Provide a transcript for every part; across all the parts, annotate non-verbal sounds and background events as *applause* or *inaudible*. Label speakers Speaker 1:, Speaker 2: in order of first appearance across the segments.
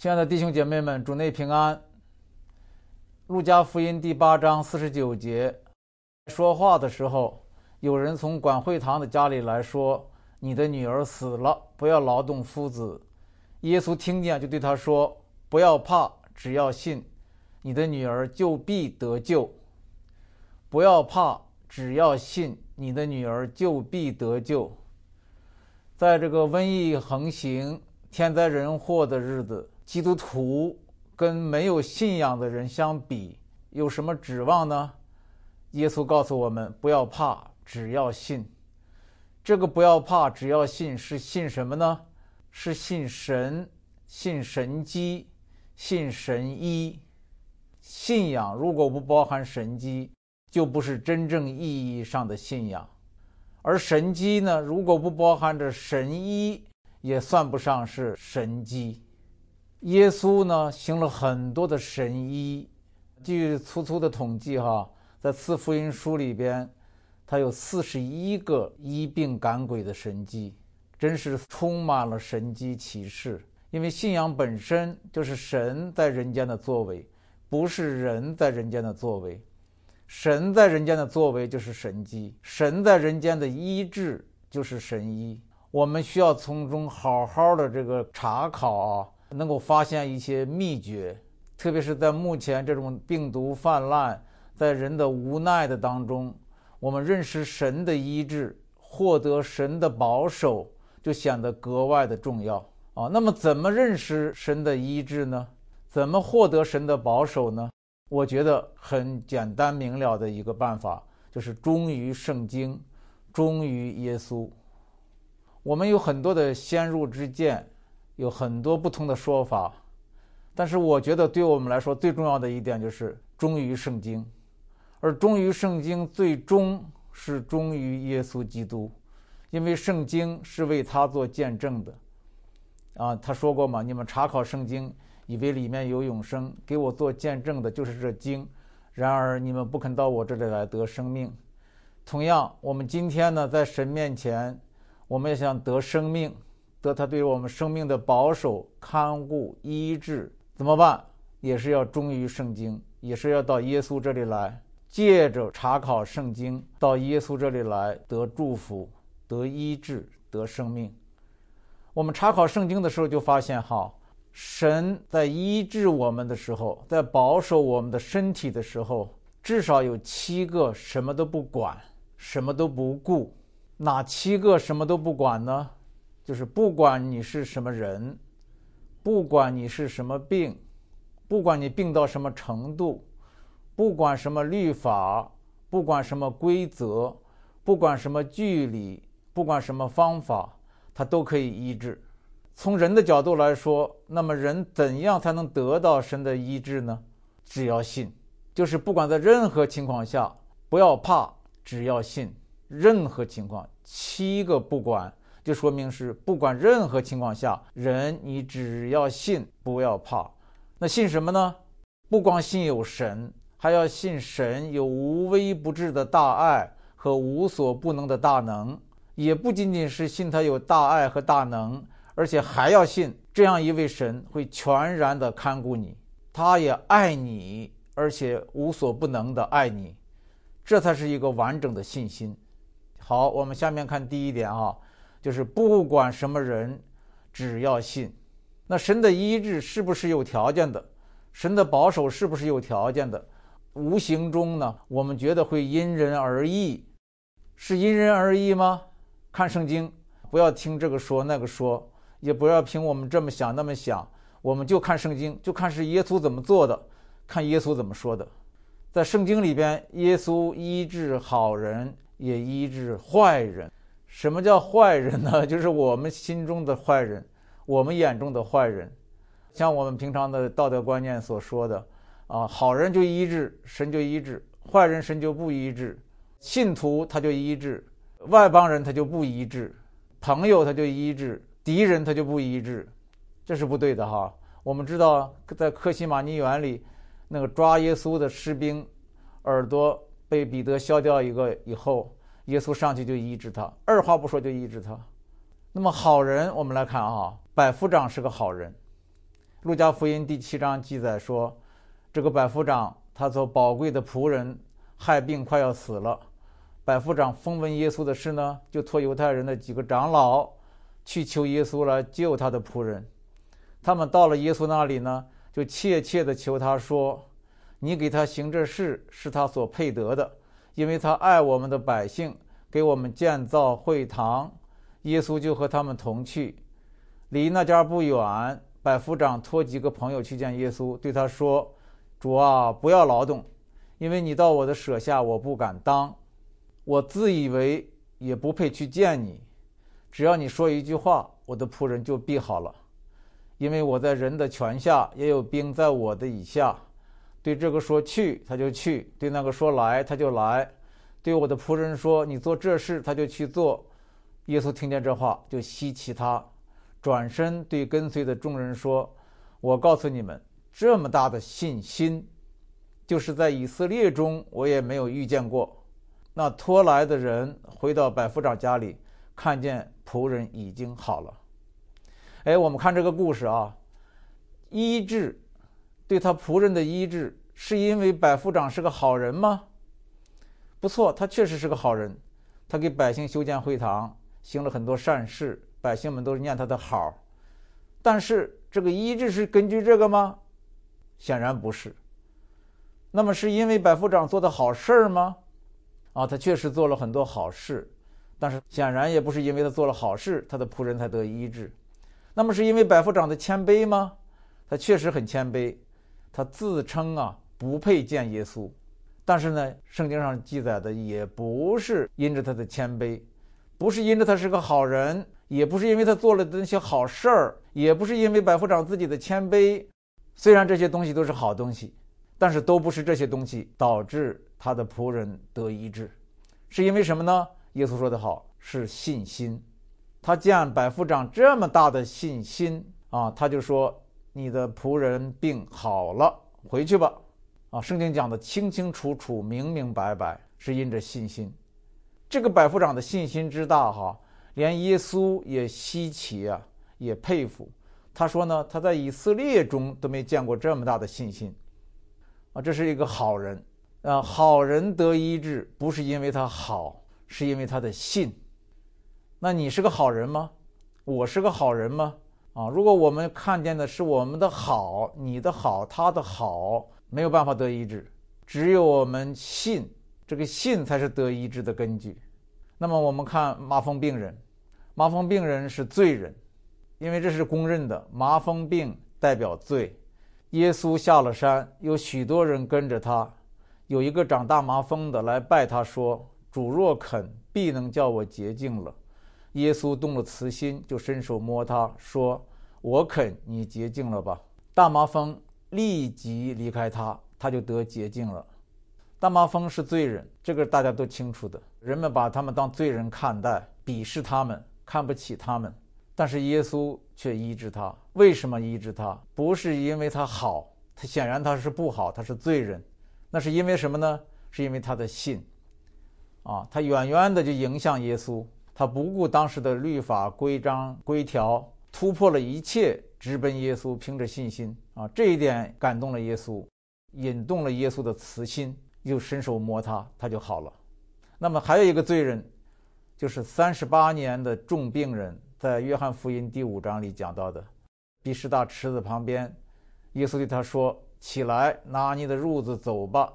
Speaker 1: 亲爱的弟兄姐妹们，主内平安。路加福音第八章四十九节，说话的时候，有人从管会堂的家里来说：“你的女儿死了，不要劳动夫子。”耶稣听见，就对他说：“不要怕，只要信，你的女儿就必得救。不要怕，只要信，你的女儿就必得救。”在这个瘟疫横行、天灾人祸的日子，基督徒。跟没有信仰的人相比，有什么指望呢？耶稣告诉我们：不要怕，只要信。这个不要怕，只要信，是信什么呢？是信神，信神机，信神医。信仰如果不包含神机，就不是真正意义上的信仰；而神机呢，如果不包含着神医，也算不上是神机。耶稣呢行了很多的神医，据粗粗的统计，哈，在四福音书里边，他有四十一个医病赶鬼的神迹，真是充满了神迹启示。因为信仰本身就是神在人间的作为，不是人在人间的作为。神在人间的作为就是神迹，神在人间的医治就是神医。我们需要从中好好的这个查考啊。能够发现一些秘诀，特别是在目前这种病毒泛滥，在人的无奈的当中，我们认识神的医治，获得神的保守，就显得格外的重要啊。那么，怎么认识神的医治呢？怎么获得神的保守呢？我觉得很简单明了的一个办法，就是忠于圣经，忠于耶稣。我们有很多的先入之见。有很多不同的说法，但是我觉得对我们来说最重要的一点就是忠于圣经，而忠于圣经最终是忠于耶稣基督，因为圣经是为他做见证的。啊，他说过嘛，你们查考圣经，以为里面有永生，给我做见证的就是这经。然而你们不肯到我这里来得生命。同样，我们今天呢，在神面前，我们也想得生命。得他对我们生命的保守、看顾、医治，怎么办？也是要忠于圣经，也是要到耶稣这里来，借着查考圣经，到耶稣这里来得祝福、得医治、得生命。我们查考圣经的时候，就发现哈，神在医治我们的时候，在保守我们的身体的时候，至少有七个什么都不管、什么都不顾。哪七个什么都不管呢？就是不管你是什么人，不管你是什么病，不管你病到什么程度，不管什么律法，不管什么规则，不管什么距离，不管什么方法，它都可以医治。从人的角度来说，那么人怎样才能得到神的医治呢？只要信，就是不管在任何情况下，不要怕，只要信。任何情况，七个不管。就说明是不管任何情况下，人你只要信，不要怕。那信什么呢？不光信有神，还要信神有无微不至的大爱和无所不能的大能。也不仅仅是信他有大爱和大能，而且还要信这样一位神会全然的看顾你，他也爱你，而且无所不能的爱你。这才是一个完整的信心。好，我们下面看第一点啊。就是不管什么人，只要信，那神的医治是不是有条件的？神的保守是不是有条件的？无形中呢，我们觉得会因人而异，是因人而异吗？看圣经，不要听这个说那个说，也不要凭我们这么想那么想，我们就看圣经，就看是耶稣怎么做的，看耶稣怎么说的。在圣经里边，耶稣医治好人，也医治坏人。什么叫坏人呢？*laughs* 就是我们心中的坏人，我们眼中的坏人，像我们平常的道德观念所说的，啊，好人就医治，神就医治；坏人神就不医治，信徒他就医治，外邦人他就不医治，朋友他就医治，敌人他就不医治，这是不对的哈。我们知道，在克西马尼园里，那个抓耶稣的士兵耳朵被彼得削掉一个以后。耶稣上去就医治他，二话不说就医治他。那么好人，我们来看啊，百夫长是个好人，路加福音第七章记载说，这个百夫长他做宝贵的仆人，害病快要死了。百夫长风闻耶稣的事呢，就托犹太人的几个长老去求耶稣来救他的仆人。他们到了耶稣那里呢，就切切的求他说：“你给他行这事，是他所配得的，因为他爱我们的百姓，给我们建造会堂。”耶稣就和他们同去，离那家不远。百夫长托几个朋友去见耶稣，对他说：“主啊，不要劳动，因为你到我的舍下，我不敢当。我自以为也不配去见你。只要你说一句话，我的仆人就必好了。因为我在人的权下，也有兵在我的以下。对这个说去，他就去；对那个说来，他就来；对我的仆人说你做这事，他就去做。耶稣听见这话，就稀奇他。”转身对跟随的众人说：“我告诉你们，这么大的信心，就是在以色列中我也没有遇见过。”那拖来的人回到百夫长家里，看见仆人已经好了。哎，我们看这个故事啊，医治对他仆人的医治，是因为百夫长是个好人吗？不错，他确实是个好人，他给百姓修建会堂，行了很多善事。百姓们都是念他的好，但是这个医治是根据这个吗？显然不是。那么是因为百夫长做的好事儿吗？啊，他确实做了很多好事，但是显然也不是因为他做了好事，他的仆人才得医治。那么是因为百夫长的谦卑吗？他确实很谦卑，他自称啊不配见耶稣，但是呢，圣经上记载的也不是因着他的谦卑，不是因着他是个好人。也不是因为他做了那些好事儿，也不是因为百夫长自己的谦卑，虽然这些东西都是好东西，但是都不是这些东西导致他的仆人得医治，是因为什么呢？耶稣说的好，是信心。他见百夫长这么大的信心啊，他就说：“你的仆人病好了，回去吧。”啊，圣经讲的清清楚楚、明明白白，是因着信心。这个百夫长的信心之大，哈。连耶稣也稀奇啊，也佩服。他说呢，他在以色列中都没见过这么大的信心啊！这是一个好人啊，好人得医治，不是因为他好，是因为他的信。那你是个好人吗？我是个好人吗？啊！如果我们看见的是我们的好，你的好，他的好，没有办法得医治。只有我们信，这个信才是得医治的根据。那么我们看麻风病人。麻风病人是罪人，因为这是公认的。麻风病代表罪。耶稣下了山，有许多人跟着他。有一个长大麻风的来拜他说：“主若肯，必能叫我洁净了。”耶稣动了慈心，就伸手摸他说：“我肯，你洁净了吧。”大麻风立即离开他，他就得洁净了。大麻风是罪人，这个大家都清楚的。人们把他们当罪人看待，鄙视他们。看不起他们，但是耶稣却医治他。为什么医治他？不是因为他好，他显然他是不好，他是罪人。那是因为什么呢？是因为他的信。啊，他远远的就迎向耶稣，他不顾当时的律法规章规条，突破了一切，直奔耶稣，凭着信心。啊，这一点感动了耶稣，引动了耶稣的慈心，又伸手摸他，他就好了。那么还有一个罪人。就是三十八年的重病人，在约翰福音第五章里讲到的，比士大池子旁边，耶稣对他说：“起来，拿你的褥子走吧。”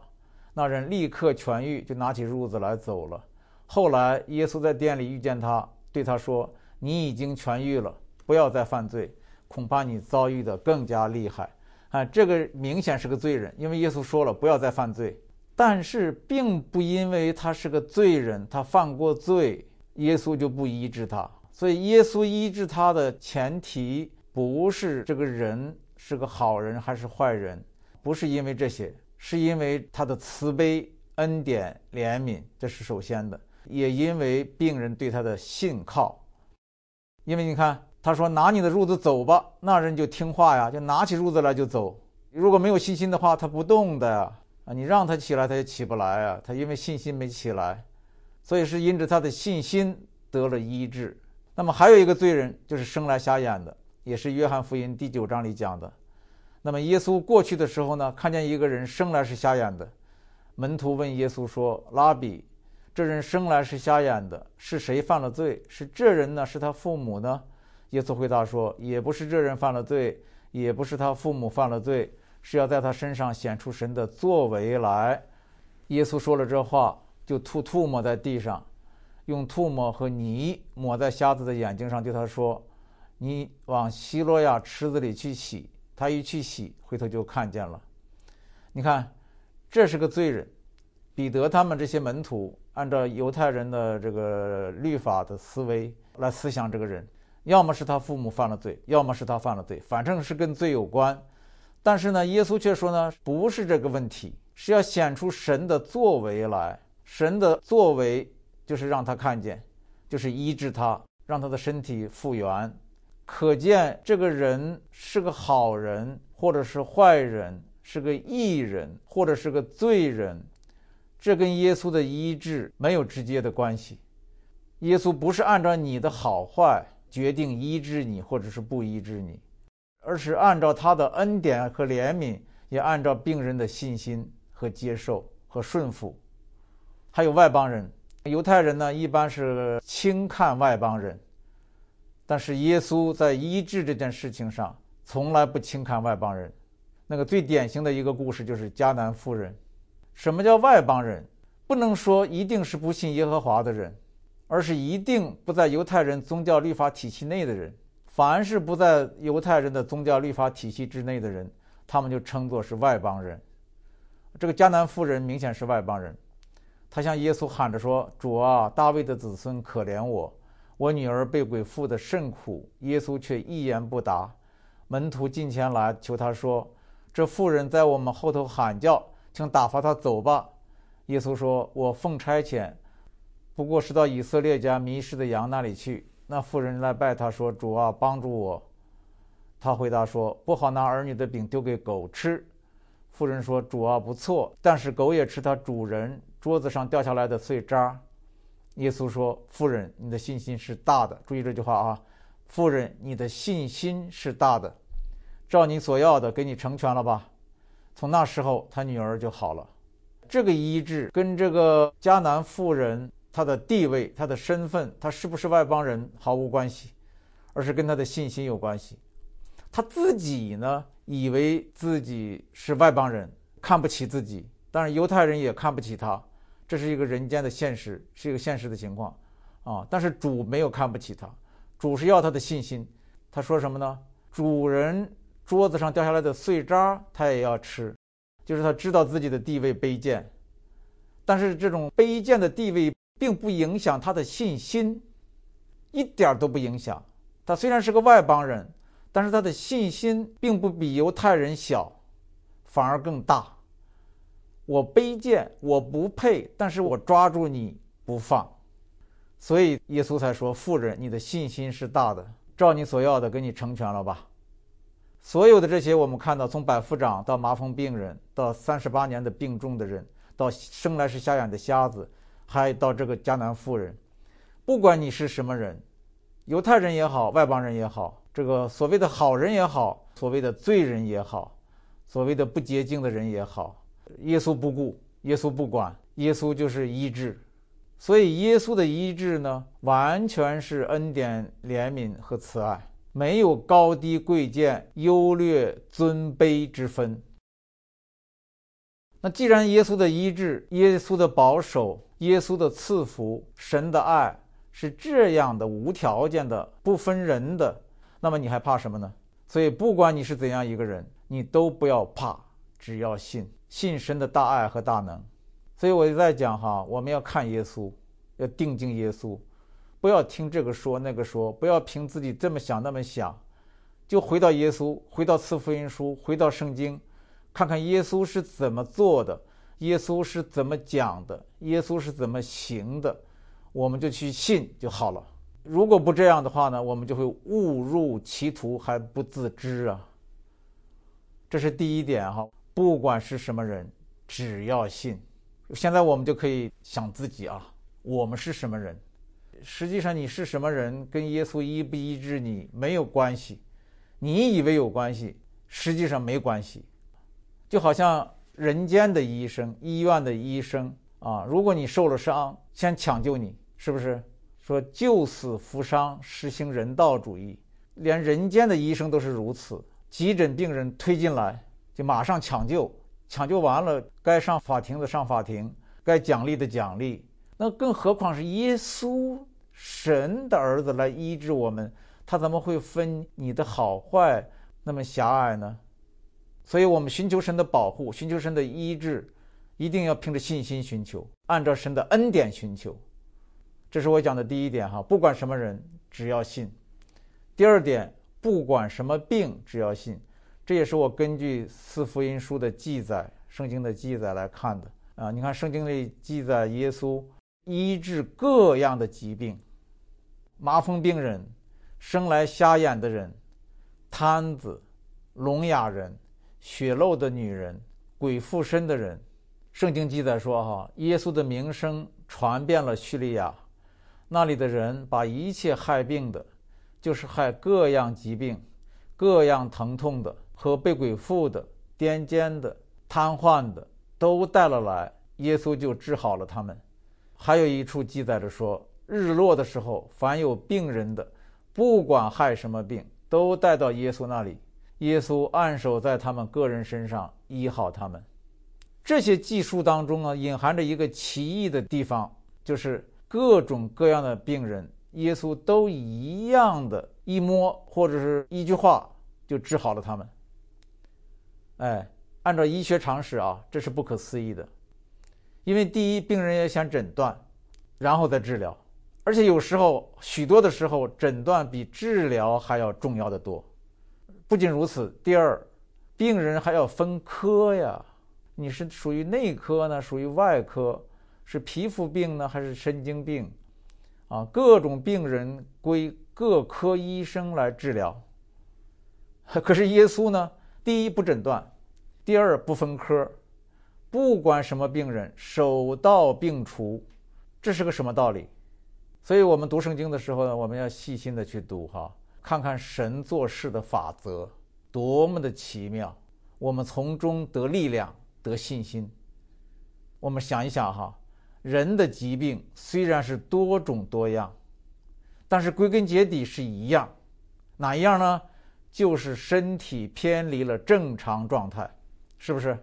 Speaker 1: 那人立刻痊愈，就拿起褥子来走了。后来，耶稣在店里遇见他，对他说：“你已经痊愈了，不要再犯罪，恐怕你遭遇的更加厉害。”啊，这个明显是个罪人，因为耶稣说了不要再犯罪，但是并不因为他是个罪人，他犯过罪。耶稣就不医治他，所以耶稣医治他的前提不是这个人是个好人还是坏人，不是因为这些，是因为他的慈悲、恩典、怜悯，这是首先的，也因为病人对他的信靠。因为你看，他说拿你的褥子走吧，那人就听话呀，就拿起褥子来就走。如果没有信心的话，他不动的，啊，你让他起来，他也起不来啊，他因为信心没起来。所以是因着他的信心得了医治。那么还有一个罪人，就是生来瞎眼的，也是约翰福音第九章里讲的。那么耶稣过去的时候呢，看见一个人生来是瞎眼的，门徒问耶稣说：“拉比，这人生来是瞎眼的，是谁犯了罪？是这人呢？是他父母呢？”耶稣回答说：“也不是这人犯了罪，也不是他父母犯了罪，是要在他身上显出神的作为来。”耶稣说了这话，就吐唾沫在地上，用唾沫和泥抹在瞎子的眼睛上，对他说：“你往希罗亚池子里去洗。”他一去洗，回头就看见了。你看，这是个罪人。彼得他们这些门徒，按照犹太人的这个律法的思维来思想这个人，要么是他父母犯了罪，要么是他犯了罪，反正是跟罪有关。但是呢，耶稣却说呢，不是这个问题，是要显出神的作为来。神的作为就是让他看见，就是医治他，让他的身体复原。可见这个人是个好人，或者是坏人，是个义人，或者是个罪人，这跟耶稣的医治没有直接的关系。耶稣不是按照你的好坏决定医治你，或者是不医治你，而是按照他的恩典和怜悯，也按照病人的信心和接受和顺服。还有外邦人，犹太人呢，一般是轻看外邦人。但是耶稣在医治这件事情上从来不轻看外邦人。那个最典型的一个故事就是迦南妇人。什么叫外邦人？不能说一定是不信耶和华的人，而是一定不在犹太人宗教律法体系内的人。凡是不在犹太人的宗教律法体系之内的人，他们就称作是外邦人。这个迦南妇人明显是外邦人，她向耶稣喊着说：“主啊，大卫的子孙，可怜我。”我女儿被鬼附的甚苦，耶稣却一言不答。门徒近前来求他说：“这妇人在我们后头喊叫，请打发他走吧。”耶稣说：“我奉差遣，不过是到以色列家迷失的羊那里去。”那妇人来拜他说：“主啊，帮助我。”他回答说：“不好拿儿女的饼丢给狗吃。”妇人说：“主啊，不错，但是狗也吃它主人桌子上掉下来的碎渣。”耶稣说：“夫人，你的信心是大的。注意这句话啊，夫人，你的信心是大的，照你所要的给你成全了吧。”从那时候，他女儿就好了。这个医治跟这个迦南妇人她的地位、她的身份、她是不是外邦人毫无关系，而是跟她的信心有关系。她自己呢，以为自己是外邦人，看不起自己，但是犹太人也看不起她。这是一个人间的现实，是一个现实的情况，啊！但是主没有看不起她，主是要她的信心。他说什么呢？主人桌子上掉下来的碎渣，他也要吃，就是他知道自己的地位卑贱，但是这种卑贱的地位并不影响他的信心，一点都不影响。他虽然是个外邦人，但是他的信心并不比犹太人小，反而更大。我卑贱，我不配，但是我抓住你不放，所以耶稣才说：“妇人，你的信心是大的，照你所要的给你成全了吧。”所有的这些，我们看到，从百夫长到麻风病人，到三十八年的病重的人，到生来是瞎眼的瞎子，还到这个迦南妇人，不管你是什么人，犹太人也好，外邦人也好，这个所谓的好人也好，所谓的罪人也好，所谓的不洁净的人也好。耶稣不顾，耶稣不管，耶稣就是医治，所以耶稣的医治呢，完全是恩典、怜悯和慈爱，没有高低贵贱、优劣尊卑之分。那既然耶稣的医治、耶稣的保守、耶稣的赐福、神的爱是这样的无条件的、不分人的，那么你还怕什么呢？所以，不管你是怎样一个人，你都不要怕，只要信。信神的大爱和大能，所以我就在讲哈，我们要看耶稣，要定睛耶稣，不要听这个说那个说，不要凭自己这么想那么想，就回到耶稣，回到四福音书，回到圣经，看看耶稣是怎么做的，耶稣是怎么讲的，耶稣是怎么行的，我们就去信就好了。如果不这样的话呢，我们就会误入歧途还不自知啊。这是第一点哈。不管是什么人，只要信。现在我们就可以想自己啊，我们是什么人？实际上，你是什么人，跟耶稣医不医治你没有关系。你以为有关系，实际上没关系。就好像人间的医生、医院的医生啊，如果你受了伤，先抢救你，是不是？说救死扶伤，实行人道主义，连人间的医生都是如此。急诊病人推进来，就马上抢救，抢救完了，该上法庭的上法庭，该奖励的奖励。那更何况是耶稣，神的儿子来医治我们，他怎么会分你的好坏那么狭隘呢？所以，我们寻求神的保护，寻求神的医治，一定要凭着信心寻求，按照神的恩典寻求。这是我讲的第一点哈，不管什么人，只要信。第二点，不管什么病，只要信。这也是我根据四福音书的记载、圣经的记载来看的啊。你看，圣经里记载耶稣医治各样的疾病：麻风病人、生来瞎眼的人、瘫子、聋哑人、血漏的女人、鬼附身的人。圣经记载说哈，耶稣的名声传遍了叙利亚。那里的人把一切害病的，就是害各样疾病、各样疼痛的和被鬼附的、癫痫的、瘫痪的，都带了来，耶稣就治好了他们。还有一处记载着说，日落的时候，凡有病人的，不管害什么病，都带到耶稣那里，耶稣按手在他们个人身上，医好他们。这些记述当中呢，隐含着一个奇异的地方，就是。各种各样的病人，耶稣都一样的一摸或者是一句话就治好了他们。哎，按照医学常识啊，这是不可思议的。因为第一，病人也想诊断，然后再治疗，而且有时候许多的时候，诊断比治疗还要重要的多。不仅如此，第二，病人还要分科呀，你是属于内科呢，属于外科。是皮肤病呢，还是神经病？啊，各种病人归各科医生来治疗。*laughs* 可是耶稣呢？第一不诊断，第二不分科，不管什么病人，手到病除。这是个什么道理？所以我们读圣经的时候呢，我们要细心的去读哈，看看神做事的法则多么的奇妙，我们从中得力量，得信心。我们想一想哈。人的疾病虽然是多种多样，但是归根结底是一样，哪一样呢？就是身体偏离了正常状态，是不是？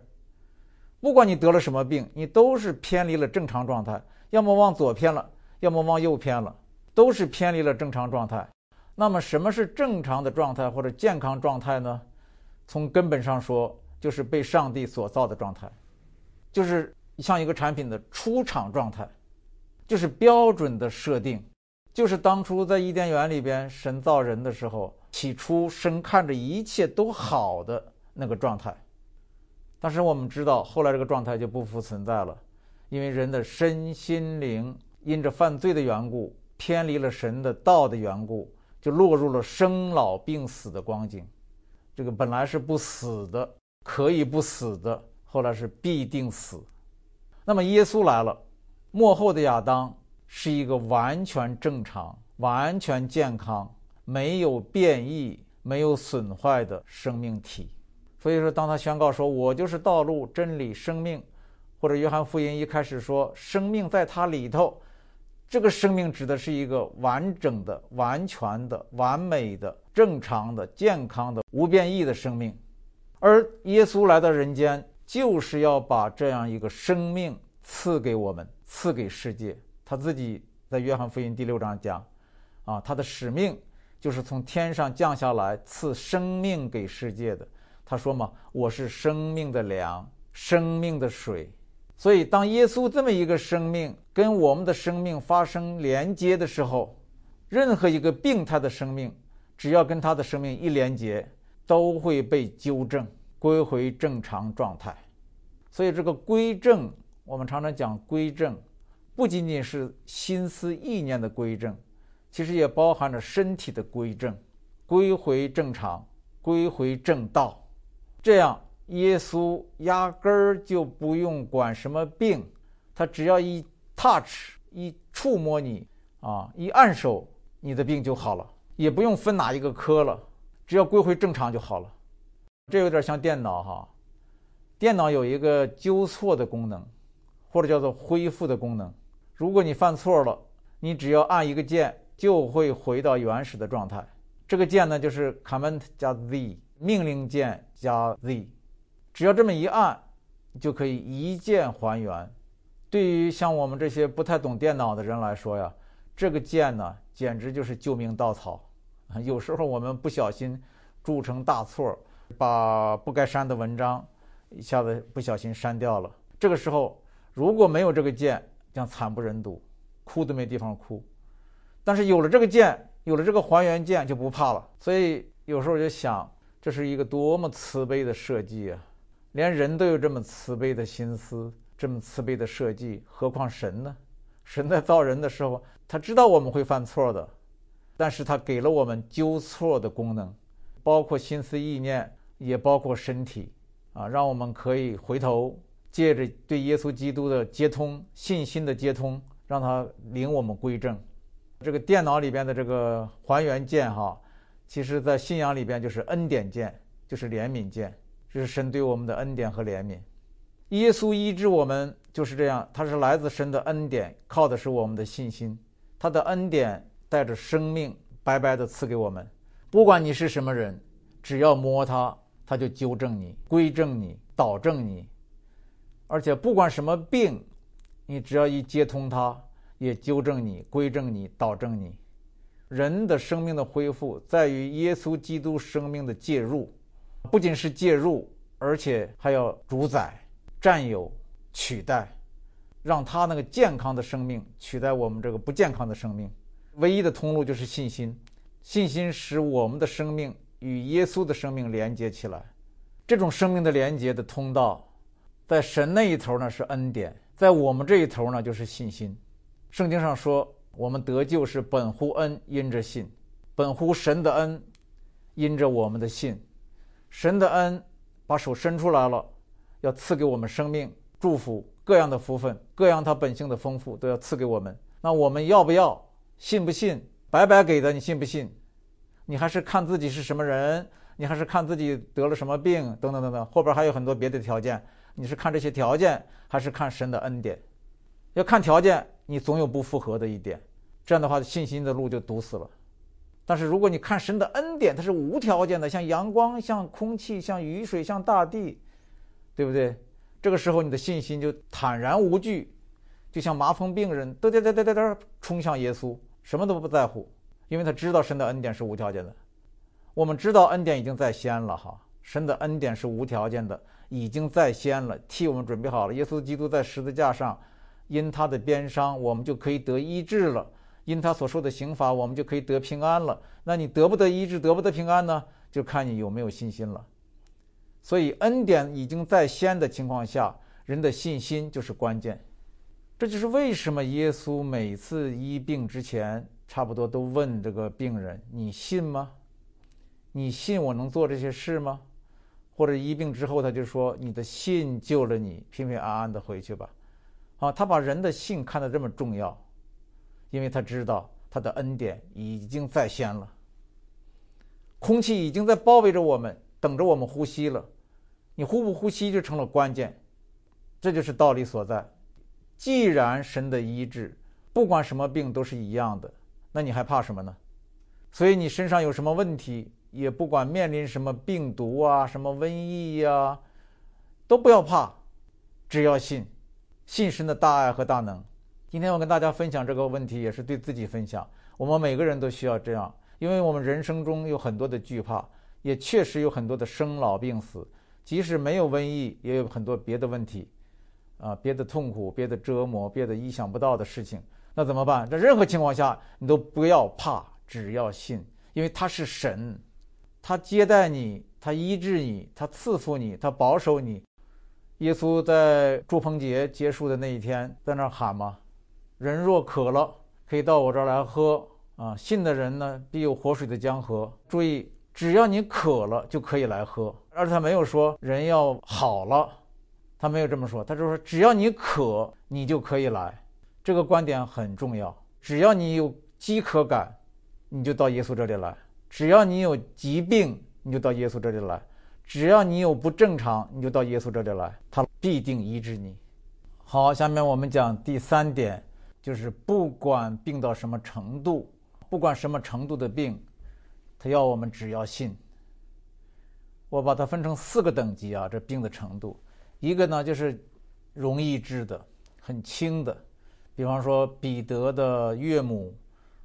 Speaker 1: 不管你得了什么病，你都是偏离了正常状态，要么往左偏了，要么往右偏了，都是偏离了正常状态。那么，什么是正常的状态或者健康状态呢？从根本上说，就是被上帝所造的状态，就是。像一个产品的出厂状态，就是标准的设定，就是当初在伊甸园里边神造人的时候，起初神看着一切都好的那个状态。但是我们知道，后来这个状态就不复存在了，因为人的身心灵因着犯罪的缘故，偏离了神的道的缘故，就落入了生老病死的光景。这个本来是不死的，可以不死的，后来是必定死。那么耶稣来了，幕后的亚当是一个完全正常、完全健康、没有变异、没有损坏的生命体。所以说，当他宣告说“我就是道路、真理、生命”，或者约翰福音一开始说“生命在他里头”，这个生命指的是一个完整的、完全的、完美的、正常的、健康的、无变异的生命。而耶稣来到人间。就是要把这样一个生命赐给我们，赐给世界。他自己在约翰福音第六章讲，啊，他的使命就是从天上降下来赐生命给世界的。他说嘛，我是生命的粮，生命的水。所以，当耶稣这么一个生命跟我们的生命发生连接的时候，任何一个病态的生命，只要跟他的生命一连接，都会被纠正。归回正常状态，所以这个归正，我们常常讲归正，不仅仅是心思意念的归正，其实也包含着身体的归正，归回正常，归回正道。这样，耶稣压根儿就不用管什么病，他只要一 touch，一触摸你啊，一按手，你的病就好了，也不用分哪一个科了，只要归回正常就好了。这有点像电脑哈。电脑有一个纠错的功能，或者叫做恢复的功能。如果你犯错了，你只要按一个键，就会回到原始的状态。这个键呢，就是 Command 加 Z，命令键加 Z，只要这么一按，就可以一键还原。对于像我们这些不太懂电脑的人来说呀，这个键呢，简直就是救命稻草。有时候我们不小心铸成大错，把不该删的文章。一下子不小心删掉了。这个时候如果没有这个键，将惨不忍睹，哭都没地方哭。但是有了这个键，有了这个还原键，就不怕了。所以有时候就想，这是一个多么慈悲的设计啊！连人都有这么慈悲的心思，这么慈悲的设计，何况神呢？神在造人的时候，他知道我们会犯错的，但是他给了我们纠错的功能，包括心思意念，也包括身体。啊，让我们可以回头，借着对耶稣基督的接通、信心的接通，让他领我们归正。这个电脑里边的这个还原键，哈，其实在信仰里边就是恩典键，就是怜悯键，这是神对我们的恩典和怜悯。耶稣医治我们就是这样，他是来自神的恩典，靠的是我们的信心。他的恩典带着生命，白白的赐给我们。不管你是什么人，只要摸他。他就纠正你、归正你、导正你，而且不管什么病，你只要一接通它，也纠正你、归正你、导正你。人的生命的恢复在于耶稣基督生命的介入，不仅是介入，而且还要主宰、占有、取代，让他那个健康的生命取代我们这个不健康的生命。唯一的通路就是信心，信心使我们的生命。与耶稣的生命连接起来，这种生命的连接的通道，在神那一头呢是恩典，在我们这一头呢就是信心。圣经上说，我们得救是本乎恩，因着信；本乎神的恩，因着我们的信。神的恩把手伸出来了，要赐给我们生命、祝福、各样的福分、各样他本性的丰富，都要赐给我们。那我们要不要？信不信？白白给的，你信不信？你还是看自己是什么人，你还是看自己得了什么病，等等等等，后边还有很多别的条件。你是看这些条件，还是看神的恩典？要看条件，你总有不符合的一点，这样的话信心的路就堵死了。但是如果你看神的恩典，它是无条件的，像阳光、像空气、像雨水、像大地，对不对？这个时候你的信心就坦然无惧，就像麻风病人，嘚嘚嘚嘚嘚嘚冲向耶稣，什么都不在乎。因为他知道神的恩典是无条件的，我们知道恩典已经在先了哈，神的恩典是无条件的，已经在先了，替我们准备好了。耶稣基督在十字架上，因他的鞭伤，我们就可以得医治了；因他所受的刑罚，我们就可以得平安了。那你得不得医治，得不得平安呢？就看你有没有信心了。所以恩典已经在先的情况下，人的信心就是关键。这就是为什么耶稣每次医病之前。差不多都问这个病人：“你信吗？你信我能做这些事吗？”或者医病之后，他就说：“你的信救了你，平平安安的回去吧。”啊，他把人的信看得这么重要，因为他知道他的恩典已经在先了。空气已经在包围着我们，等着我们呼吸了。你呼不呼吸就成了关键，这就是道理所在。既然神的医治，不管什么病都是一样的。那你还怕什么呢？所以你身上有什么问题，也不管面临什么病毒啊、什么瘟疫呀，都不要怕，只要信，信神的大爱和大能。今天我跟大家分享这个问题，也是对自己分享。我们每个人都需要这样，因为我们人生中有很多的惧怕，也确实有很多的生老病死。即使没有瘟疫，也有很多别的问题，啊，别的痛苦、别的折磨、别的意想不到的事情。那怎么办？在任何情况下，你都不要怕，只要信，因为他是神，他接待你，他医治你，他赐福你，他保守你。耶稣在祝棚节结束的那一天，在那儿喊嘛：“人若渴了，可以到我这儿来喝啊！信的人呢，必有活水的江河。”注意，只要你渴了，就可以来喝。而他没有说人要好了，他没有这么说，他就说只要你渴，你就可以来。这个观点很重要。只要你有饥渴感，你就到耶稣这里来；只要你有疾病，你就到耶稣这里来；只要你有不正常，你就到耶稣这里来，他必定医治你。好，下面我们讲第三点，就是不管病到什么程度，不管什么程度的病，他要我们只要信。我把它分成四个等级啊，这病的程度，一个呢就是容易治的，很轻的，比方说彼得的岳母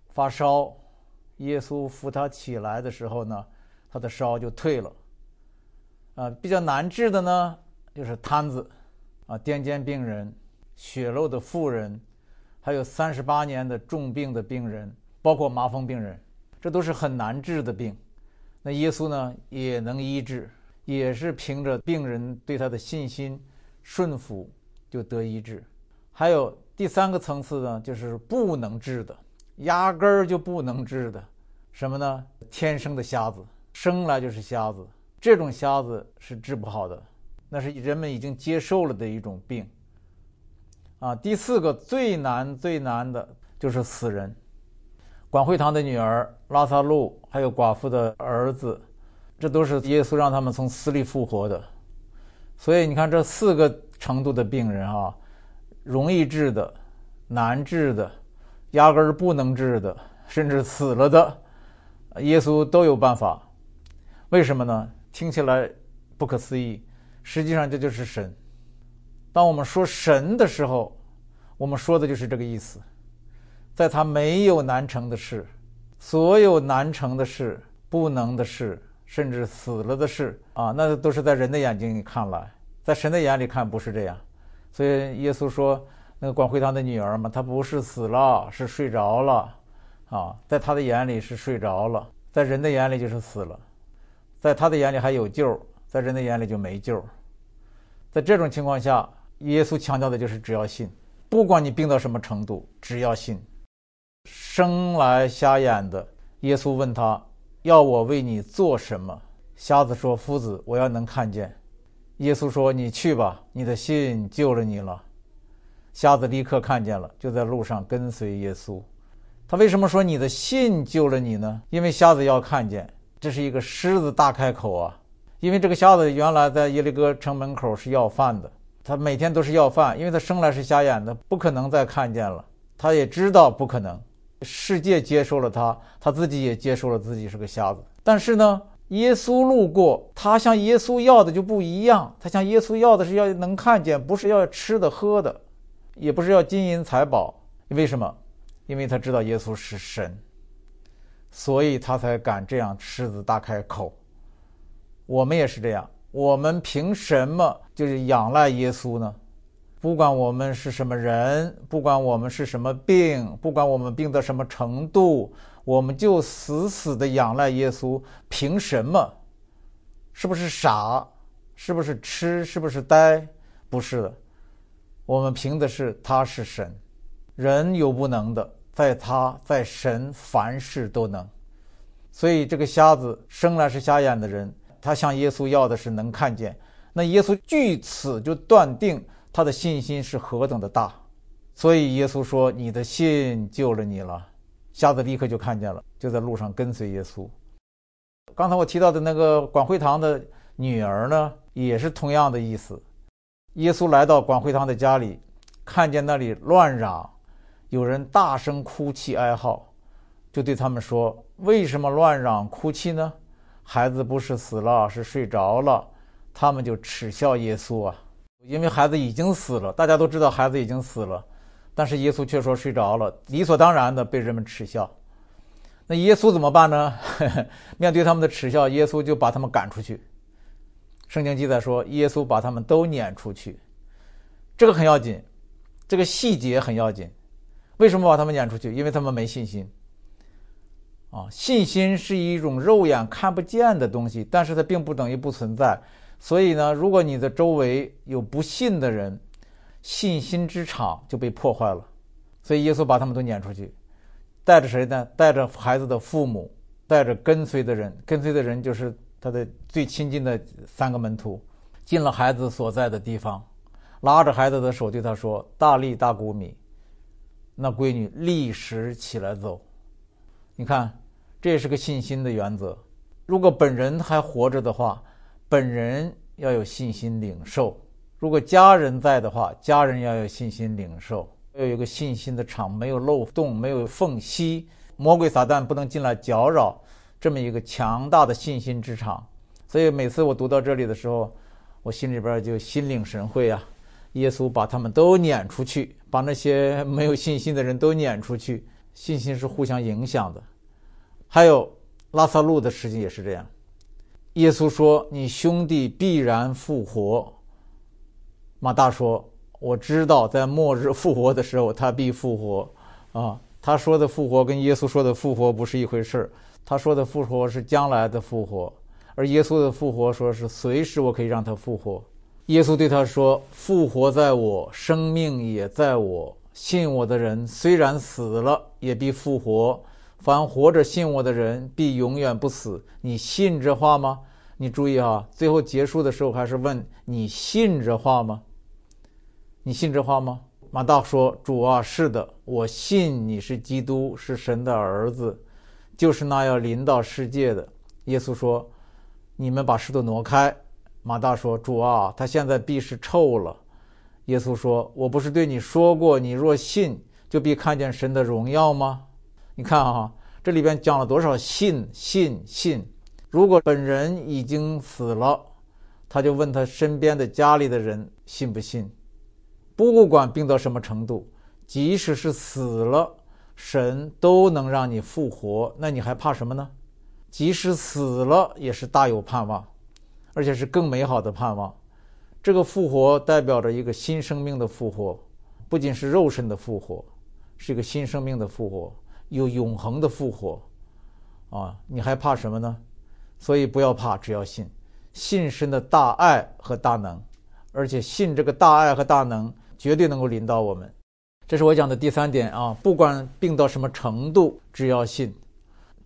Speaker 1: 发烧，耶稣扶他起来的时候呢，他的烧就退了。啊，比较难治的呢，就是瘫子，啊，癫痫病人、血漏的妇人，还有三十八年的重病的病人，包括麻风病人，这都是很难治的病。那耶稣呢也能医治，也是凭着病人对他的信心顺服就得医治。还有第三个层次呢，就是不能治的，压根儿就不能治的，什么呢？天生的瞎子，生来就是瞎子，这种瞎子是治不好的，那是人们已经接受了的一种病。啊，第四个最难最难的就是死人。管会堂的女儿拉萨路，还有寡妇的儿子，这都是耶稣让他们从死里复活的。所以你看，这四个程度的病人啊，容易治的、难治的、压根儿不能治的，甚至死了的，耶稣都有办法。为什么呢？听起来不可思议，实际上这就是神。当我们说神的时候，我们说的就是这个意思。在他没有难成的事，所有难成的事、不能的事，甚至死了的事啊，那都是在人的眼睛里看来，在神的眼里看不是这样。所以耶稣说，那个管会堂的女儿嘛，她不是死了，是睡着了啊，在他的眼里是睡着了，在人的眼里就是死了，在他的眼里还有救，在人的眼里就没救。在这种情况下，耶稣强调的就是只要信，不管你病到什么程度，只要信。生来瞎眼的耶稣问他：“要我为你做什么？”瞎子说：“夫子，我要能看见。”耶稣说：“你去吧，你的信救了你了。”瞎子立刻看见了，就在路上跟随耶稣。他为什么说你的信救了你呢？因为瞎子要看见，这是一个狮子大开口啊！因为这个瞎子原来在耶利哥城门口是要饭的，他每天都是要饭，因为他生来是瞎眼的，不可能再看见了。他也知道不可能。世界接受了他，他自己也接受了自己是个瞎子。但是呢，耶稣路过，他向耶稣要的就不一样。他向耶稣要的是要能看见，不是要吃的喝的，也不是要金银财宝。为什么？因为他知道耶稣是神，所以他才敢这样狮子大开口。我们也是这样，我们凭什么就是仰赖耶稣呢？不管我们是什么人，不管我们是什么病，不管我们病到什么程度，我们就死死的仰赖耶稣。凭什么？是不是傻？是不是痴？是不是呆？不是的，我们凭的是他是神，人有不能的，在他在神凡事都能。所以这个瞎子生来是瞎眼的人，他向耶稣要的是能看见。那耶稣据此就断定。他的信心是何等的大，所以耶稣说：“你的信救了你了。”瞎子立刻就看见了，就在路上跟随耶稣。刚才我提到的那个管会堂的女儿呢，也是同样的意思。耶稣来到管会堂的家里，看见那里乱嚷，有人大声哭泣哀号，就对他们说：“为什么乱嚷哭泣呢？孩子不是死了，是睡着了。”他们就耻笑耶稣啊。因为孩子已经死了，大家都知道孩子已经死了，但是耶稣却说睡着了，理所当然的被人们耻笑。那耶稣怎么办呢？*laughs* 面对他们的耻笑，耶稣就把他们赶出去。圣经记载说，耶稣把他们都撵出去，这个很要紧，这个细节很要紧。为什么把他们撵出去？因为他们没信心。啊，信心是一种肉眼看不见的东西，但是它并不等于不存在。所以呢，如果你的周围有不信的人，信心之场就被破坏了。所以耶稣把他们都撵出去，带着谁呢？带着孩子的父母，带着跟随的人。跟随的人就是他的最亲近的三个门徒，进了孩子所在的地方，拉着孩子的手对他说：“大力大谷米。”那闺女立时起来走。你看，这是个信心的原则。如果本人还活着的话。本人要有信心领受；如果家人在的话，家人要有信心领受。要有一个信心的场，没有漏洞，没有缝隙，魔鬼撒旦不能进来搅扰这么一个强大的信心之场。所以每次我读到这里的时候，我心里边就心领神会啊！耶稣把他们都撵出去，把那些没有信心的人都撵出去。信心是互相影响的。还有拉萨路的事情也是这样。耶稣说：“你兄弟必然复活。”马大说。我知道，在末日复活的时候，他必复活。啊，他说的复活跟耶稣说的复活不是一回事。他说的复活是将来的复活，而耶稣的复活说是随时我可以让他复活。耶稣对他说：“复活在我，生命也在我。信我的人虽然死了，也必复活。凡活着信我的人，必永远不死。你信这话吗？你注意啊，最后结束的时候还是问你信这话吗？”你信这话吗？马大说：“主啊，是的，我信你是基督，是神的儿子，就是那要临到世界的。”耶稣说：“你们把石头挪开。”马大说：“主啊，他现在必是臭了。”耶稣说：“我不是对你说过，你若信，就必看见神的荣耀吗？”你看啊，这里边讲了多少信信信？如果本人已经死了，他就问他身边的家里的人信不信？不管病到什么程度，即使是死了，神都能让你复活。那你还怕什么呢？即使死了，也是大有盼望，而且是更美好的盼望。这个复活代表着一个新生命的复活，不仅是肉身的复活，是一个新生命的复活，有永恒的复活。啊，你还怕什么呢？所以不要怕，只要信，信神的大爱和大能，而且信这个大爱和大能。绝对能够领导我们，这是我讲的第三点啊！不管病到什么程度，只要信。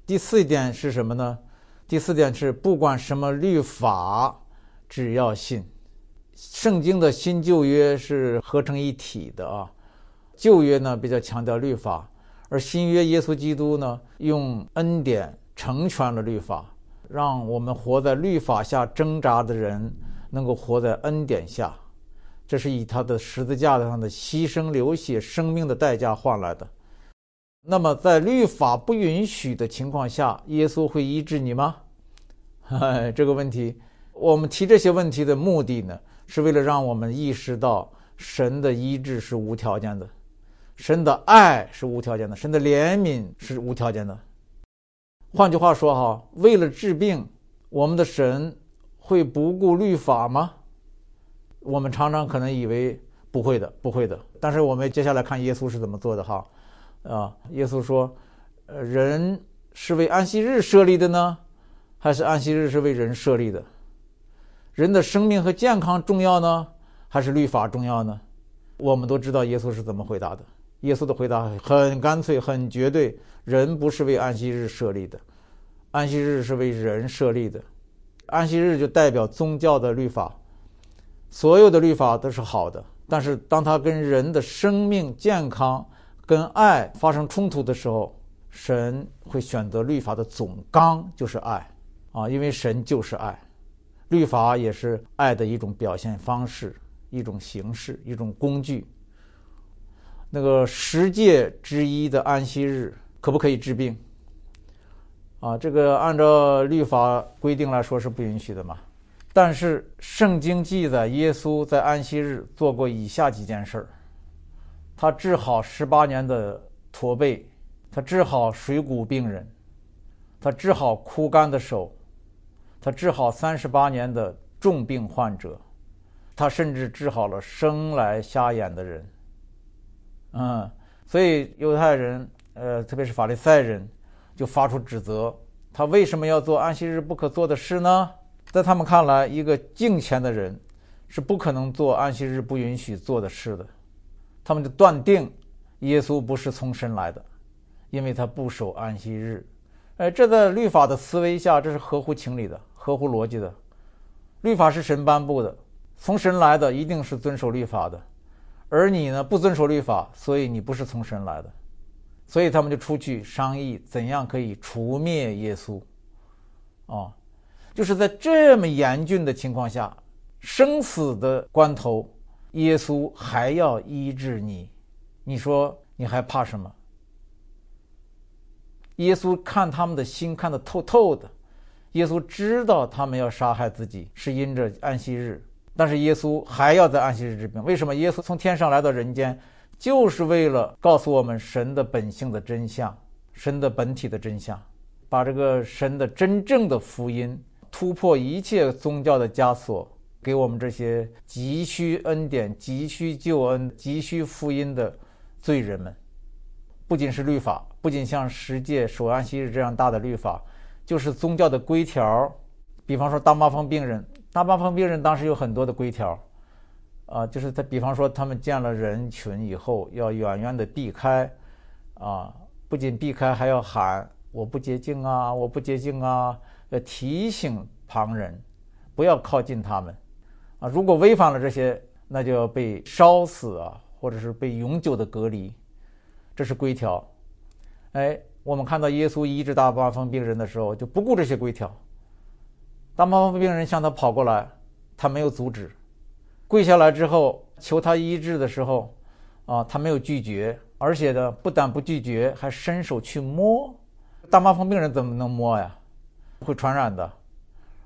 Speaker 1: 第四点是什么呢？第四点是不管什么律法，只要信。圣经的新旧约是合成一体的啊。旧约呢比较强调律法，而新约耶稣基督呢用恩典成全了律法，让我们活在律法下挣扎的人能够活在恩典下。这是以他的十字架上的牺牲、流血、生命的代价换来的。那么，在律法不允许的情况下，耶稣会医治你吗？*laughs* 这个问题，我们提这些问题的目的呢，是为了让我们意识到神的医治是无条件的，神的爱是无条件的，神的怜悯是无条件的。换句话说，哈，为了治病，我们的神会不顾律法吗？我们常常可能以为不会的，不会的。但是我们接下来看耶稣是怎么做的哈，啊，耶稣说，呃，人是为安息日设立的呢，还是安息日是为人设立的？人的生命和健康重要呢，还是律法重要呢？我们都知道耶稣是怎么回答的。耶稣的回答很干脆，很绝对：人不是为安息日设立的，安息日是为人设立的。安息日就代表宗教的律法。所有的律法都是好的，但是当它跟人的生命健康、跟爱发生冲突的时候，神会选择律法的总纲就是爱，啊，因为神就是爱，律法也是爱的一种表现方式、一种形式、一种工具。那个十诫之一的安息日可不可以治病？啊，这个按照律法规定来说是不允许的嘛。但是圣经记载，耶稣在安息日做过以下几件事儿：他治好十八年的驼背，他治好水谷病人，他治好枯干的手，他治好三十八年的重病患者，他甚至治好了生来瞎眼的人。嗯，所以犹太人，呃，特别是法利赛人，就发出指责：他为什么要做安息日不可做的事呢？在他们看来，一个敬虔的人是不可能做安息日不允许做的事的。他们就断定耶稣不是从神来的，因为他不守安息日。哎，这在律法的思维下，这是合乎情理的、合乎逻辑的。律法是神颁布的，从神来的一定是遵守律法的。而你呢，不遵守律法，所以你不是从神来的。所以他们就出去商议怎样可以除灭耶稣。哦。就是在这么严峻的情况下，生死的关头，耶稣还要医治你，你说你还怕什么？耶稣看他们的心看得透透的，耶稣知道他们要杀害自己是因着安息日，但是耶稣还要在安息日治病。为什么？耶稣从天上来到人间，就是为了告诉我们神的本性的真相，神的本体的真相，把这个神的真正的福音突破一切宗教的枷锁，给我们这些急需恩典、急需救恩、急需福音的罪人们。不仅是律法，不仅像十诫守安息日这样大的律法，就是宗教的规条。比方说大麻风病人，大麻风病人当时有很多的规条，啊，就是他，比方说他们见了人群以后要远远的避开，啊，不仅避开，还要喊我不洁净啊，我不洁净啊，要提醒旁人不要靠近他们，啊，如果违反了这些，那就要被烧死啊，或者是被永久的隔离。这是规条，哎，我们看到耶稣医治大麻风病人的时候，就不顾这些规条。大麻风病人向他跑过来，他没有阻止，跪下来之后求他医治的时候，啊，他没有拒绝，而且呢，不但不拒绝，还伸手去摸。大麻风病人怎么能摸呀？会传染的。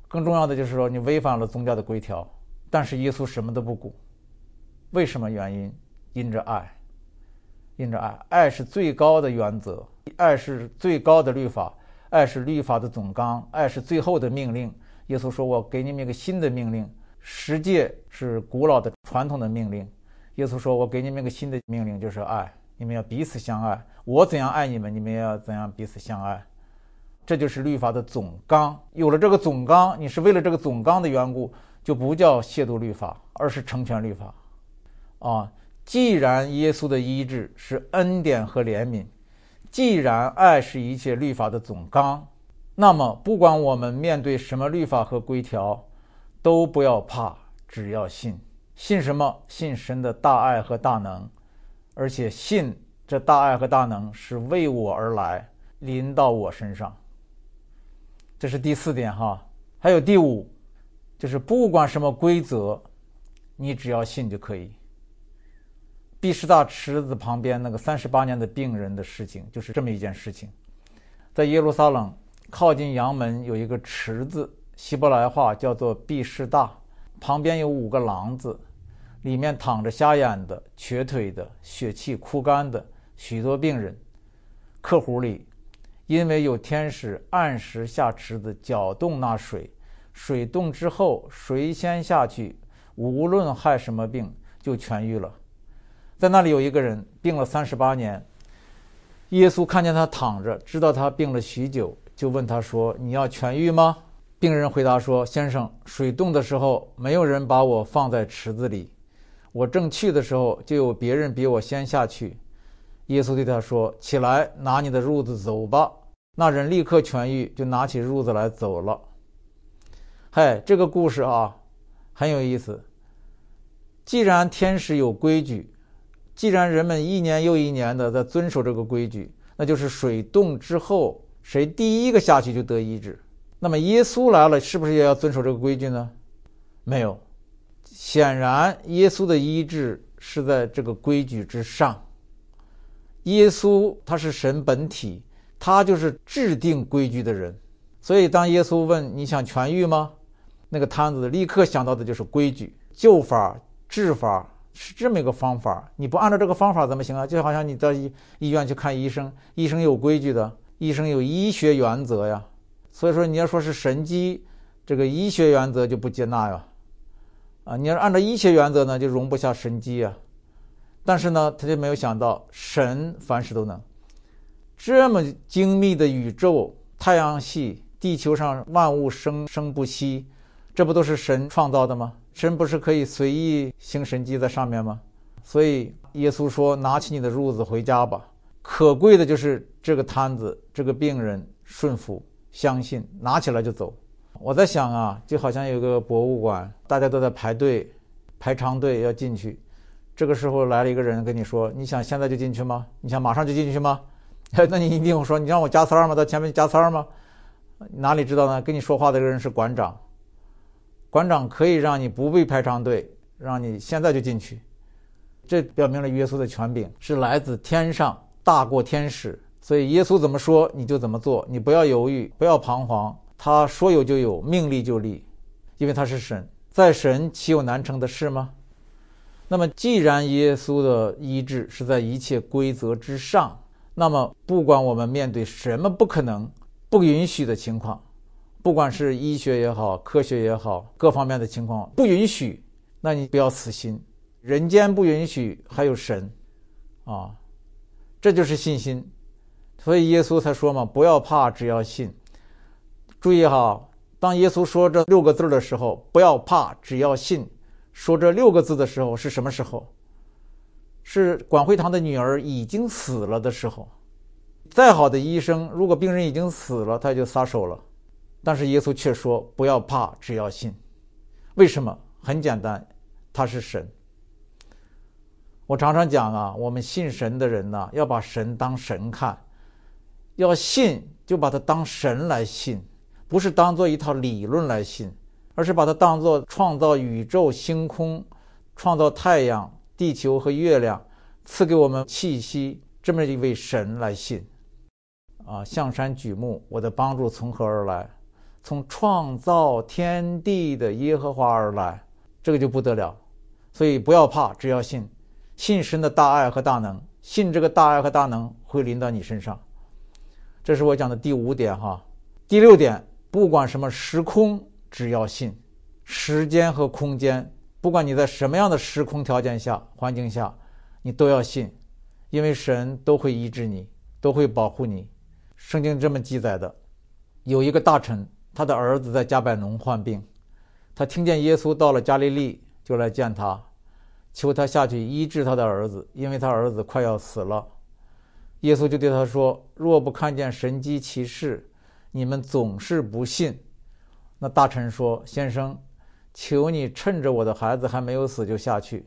Speaker 1: 更重要的就是说，你违反了宗教的规条，但是耶稣什么都不顾。为什么原因？因着爱。因着爱，爱是最高的原则，爱是最高的律法，爱是律法的总纲，爱是最后的命令。耶稣说：“我给你们一个新的命令，十诫是古老的传统的命令。”耶稣说：“我给你们一个新的命令，就是爱，你们要彼此相爱。我怎样爱你们，你们也要怎样彼此相爱。这就是律法的总纲。有了这个总纲，你是为了这个总纲的缘故，就不叫亵渎律法，而是成全律法。啊。”既然耶稣的医治是恩典和怜悯，既然爱是一切律法的总纲，那么不管我们面对什么律法和规条，都不要怕，只要信。信什么？信神的大爱和大能，而且信这大爱和大能是为我而来，临到我身上。这是第四点哈。还有第五，就是不管什么规则，你只要信就可以。毕士大池子旁边那个三十八年的病人的事情，就是这么一件事情。在耶路撒冷靠近阳门有一个池子，希伯来话叫做毕士大，旁边有五个廊子，里面躺着瞎眼的、瘸腿的、血气枯干的许多病人。客户里，因为有天使按时下池子搅动那水，水动之后，谁先下去，无论害什么病，就痊愈了。在那里有一个人病了三十八年，耶稣看见他躺着，知道他病了许久，就问他说：“你要痊愈吗？”病人回答说：“先生，水冻的时候，没有人把我放在池子里，我正去的时候，就有别人比我先下去。”耶稣对他说：“起来，拿你的褥子走吧。”那人立刻痊愈，就拿起褥子来走了。嗨，这个故事啊，很有意思。既然天使有规矩。既然人们一年又一年的在遵守这个规矩，那就是水冻之后，谁第一个下去就得医治。那么耶稣来了，是不是也要遵守这个规矩呢？没有，显然耶稣的医治是在这个规矩之上。耶稣他是神本体，他就是制定规矩的人。所以当耶稣问你想痊愈吗？那个摊子立刻想到的就是规矩、救法、治法。是这么一个方法，你不按照这个方法怎么行啊？就好像你到医医院去看医生，医生有规矩的，医生有医学原则呀。所以说你要说是神机，这个医学原则就不接纳呀。啊，你要按照医学原则呢，就容不下神机呀。但是呢，他就没有想到神凡事都能，这么精密的宇宙、太阳系、地球上万物生生不息，这不都是神创造的吗？神不是可以随意行神迹在上面吗？所以耶稣说：“拿起你的褥子回家吧。”可贵的就是这个摊子，这个病人顺服、相信，拿起来就走。我在想啊，就好像有个博物馆，大家都在排队，排长队要进去。这个时候来了一个人跟你说：“你想现在就进去吗？你想马上就进去吗？” *laughs* 那你一定说：“你让我加塞儿吗？到前面加塞儿吗？”哪里知道呢？跟你说话的这个人是馆长，馆长可以让你不必排长队，让你现在就进去。这表明了耶稣的权柄是来自天上，大过天使。所以耶稣怎么说你就怎么做，你不要犹豫，不要彷徨。他说有就有，命立就立，因为他是神，在神岂有难成的事吗？那么既然耶稣的医治是在一切规则之上，那么不管我们面对什么不可能、不允许的情况，不管是医学也好、科学也好，各方面的情况不允许，那你不要死心。人间不允许，还有神，啊，这就是信心。所以耶稣才说嘛：“不要怕，只要信。”注意哈，当耶稣说这六个字的时候，“不要怕，只要信”，说这六个字的时候是什么时候？是管会堂的女儿已经死了的时候。再好的医生，如果病人已经死了，他就撒手了。但是耶稣却说：“不要怕，只要信。”为什么？很简单，他是神。我常常讲啊，我们信神的人呢，要把神当神看。要信，就把它当神来信，不是当做一套理论来信，而是把它当做创造宇宙星空、创造太阳、地球和月亮、赐给我们气息这么一位神来信。啊，向山举目，我的帮助从何而来？从创造天地的耶和华而来。这个就不得了，所以不要怕，只要信，信神的大爱和大能，信这个大爱和大能会临到你身上。这是我讲的第五点哈，第六点，不管什么时空，只要信，时间和空间，不管你在什么样的时空条件下、环境下，你都要信，因为神都会医治你，都会保护你。圣经这么记载的：有一个大臣，他的儿子在加百农患病，他听见耶稣到了加利利，就来见他，求他下去医治他的儿子，因为他儿子快要死了。耶稣就对他说：“若不看见神迹奇事，你们总是不信。”那大臣说：“先生，求你趁着我的孩子还没有死就下去。”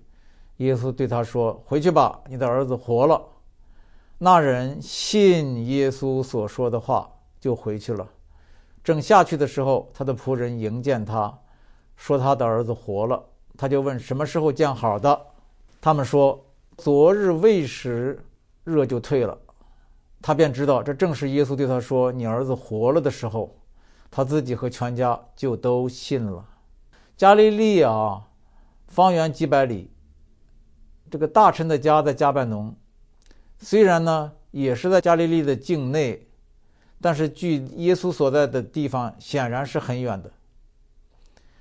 Speaker 1: 耶稣对他说：“回去吧，你的儿子活了。”那人信耶稣所说的话，就回去了。正下去的时候，他的仆人迎见他，说他的儿子活了。他就问：“什么时候见好的？”他们说：“昨日未时，热就退了。”他便知道，这正是耶稣对他说：“你儿子活了”的时候，他自己和全家就都信了。加利利啊，方圆几百里，这个大臣的家在加百农，虽然呢也是在加利利的境内，但是距耶稣所在的地方显然是很远的。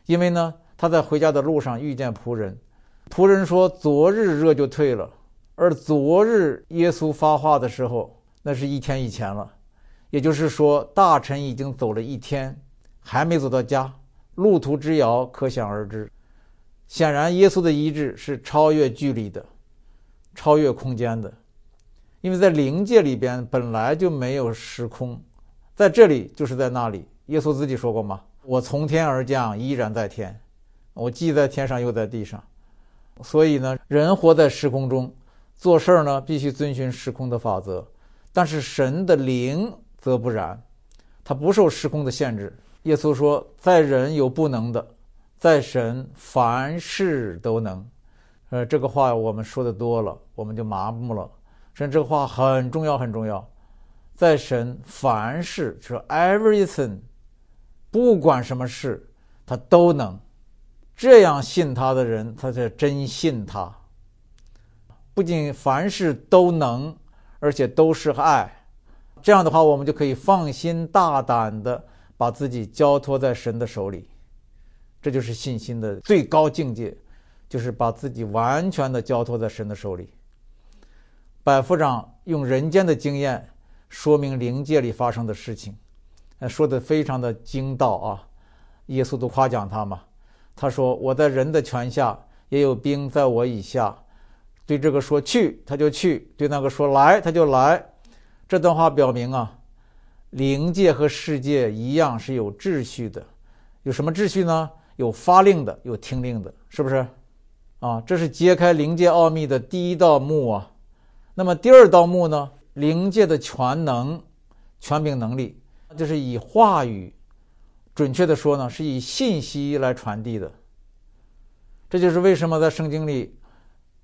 Speaker 1: 因为呢，他在回家的路上遇见仆人，仆人说：“昨日热就退了。”而昨日耶稣发话的时候。那是一天以前了，也就是说，大臣已经走了一天，还没走到家，路途之遥可想而知。显然，耶稣的医治是超越距离的，超越空间的，因为在灵界里边本来就没有时空，在这里就是在那里。耶稣自己说过嘛：“我从天而降，依然在天，我既在天上，又在地上。”所以呢，人活在时空中，做事儿呢必须遵循时空的法则。但是神的灵则不然，他不受时空的限制。耶稣说：“在人有不能的，在神凡事都能。”呃，这个话我们说的多了，我们就麻木了。实际上，这个话很重要，很重要。在神凡事，说 everything，不管什么事，他都能。这样信他的人，他才真信他。不仅凡事都能。而且都是爱，这样的话，我们就可以放心大胆的把自己交托在神的手里。这就是信心的最高境界，就是把自己完全的交托在神的手里。百夫长用人间的经验说明灵界里发生的事情，说的非常的精到啊！耶稣都夸奖他嘛，他说：“我在人的权下，也有兵在我以下。”对这个说去，他就去；对那个说来，他就来。这段话表明啊，灵界和世界一样是有秩序的。有什么秩序呢？有发令的，有听令的，是不是？啊，这是揭开灵界奥秘的第一道幕啊。那么第二道幕呢？灵界的全能、权柄能力。就是以话语，准确的说呢，是以信息来传递的。这就是为什么在圣经里，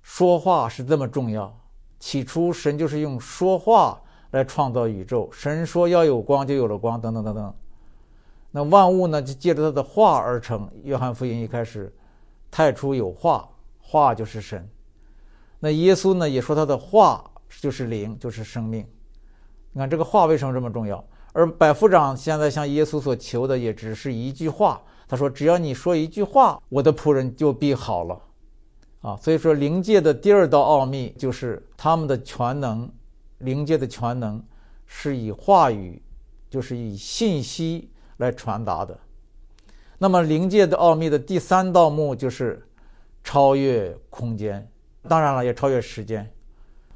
Speaker 1: 说话是这么重要。起初，神就是用说话来创造宇宙。神说要有光，就有了光，等等等等。那万物呢，就借着他的话而成。约翰福音一开始，太初有话，话就是神。那耶稣呢，也说他的话就是灵，就是生命。你看这个话为什么这么重要？而百夫长现在向耶稣所求的也只是一句话。他说：“只要你说一句话，我的仆人就必好了。”啊，所以说灵界的第二道奥秘就是他们的全能，灵界的全能是以话语，就是以信息来传达的。那么灵界的奥秘的第三道幕就是超越空间，当然了，也超越时间，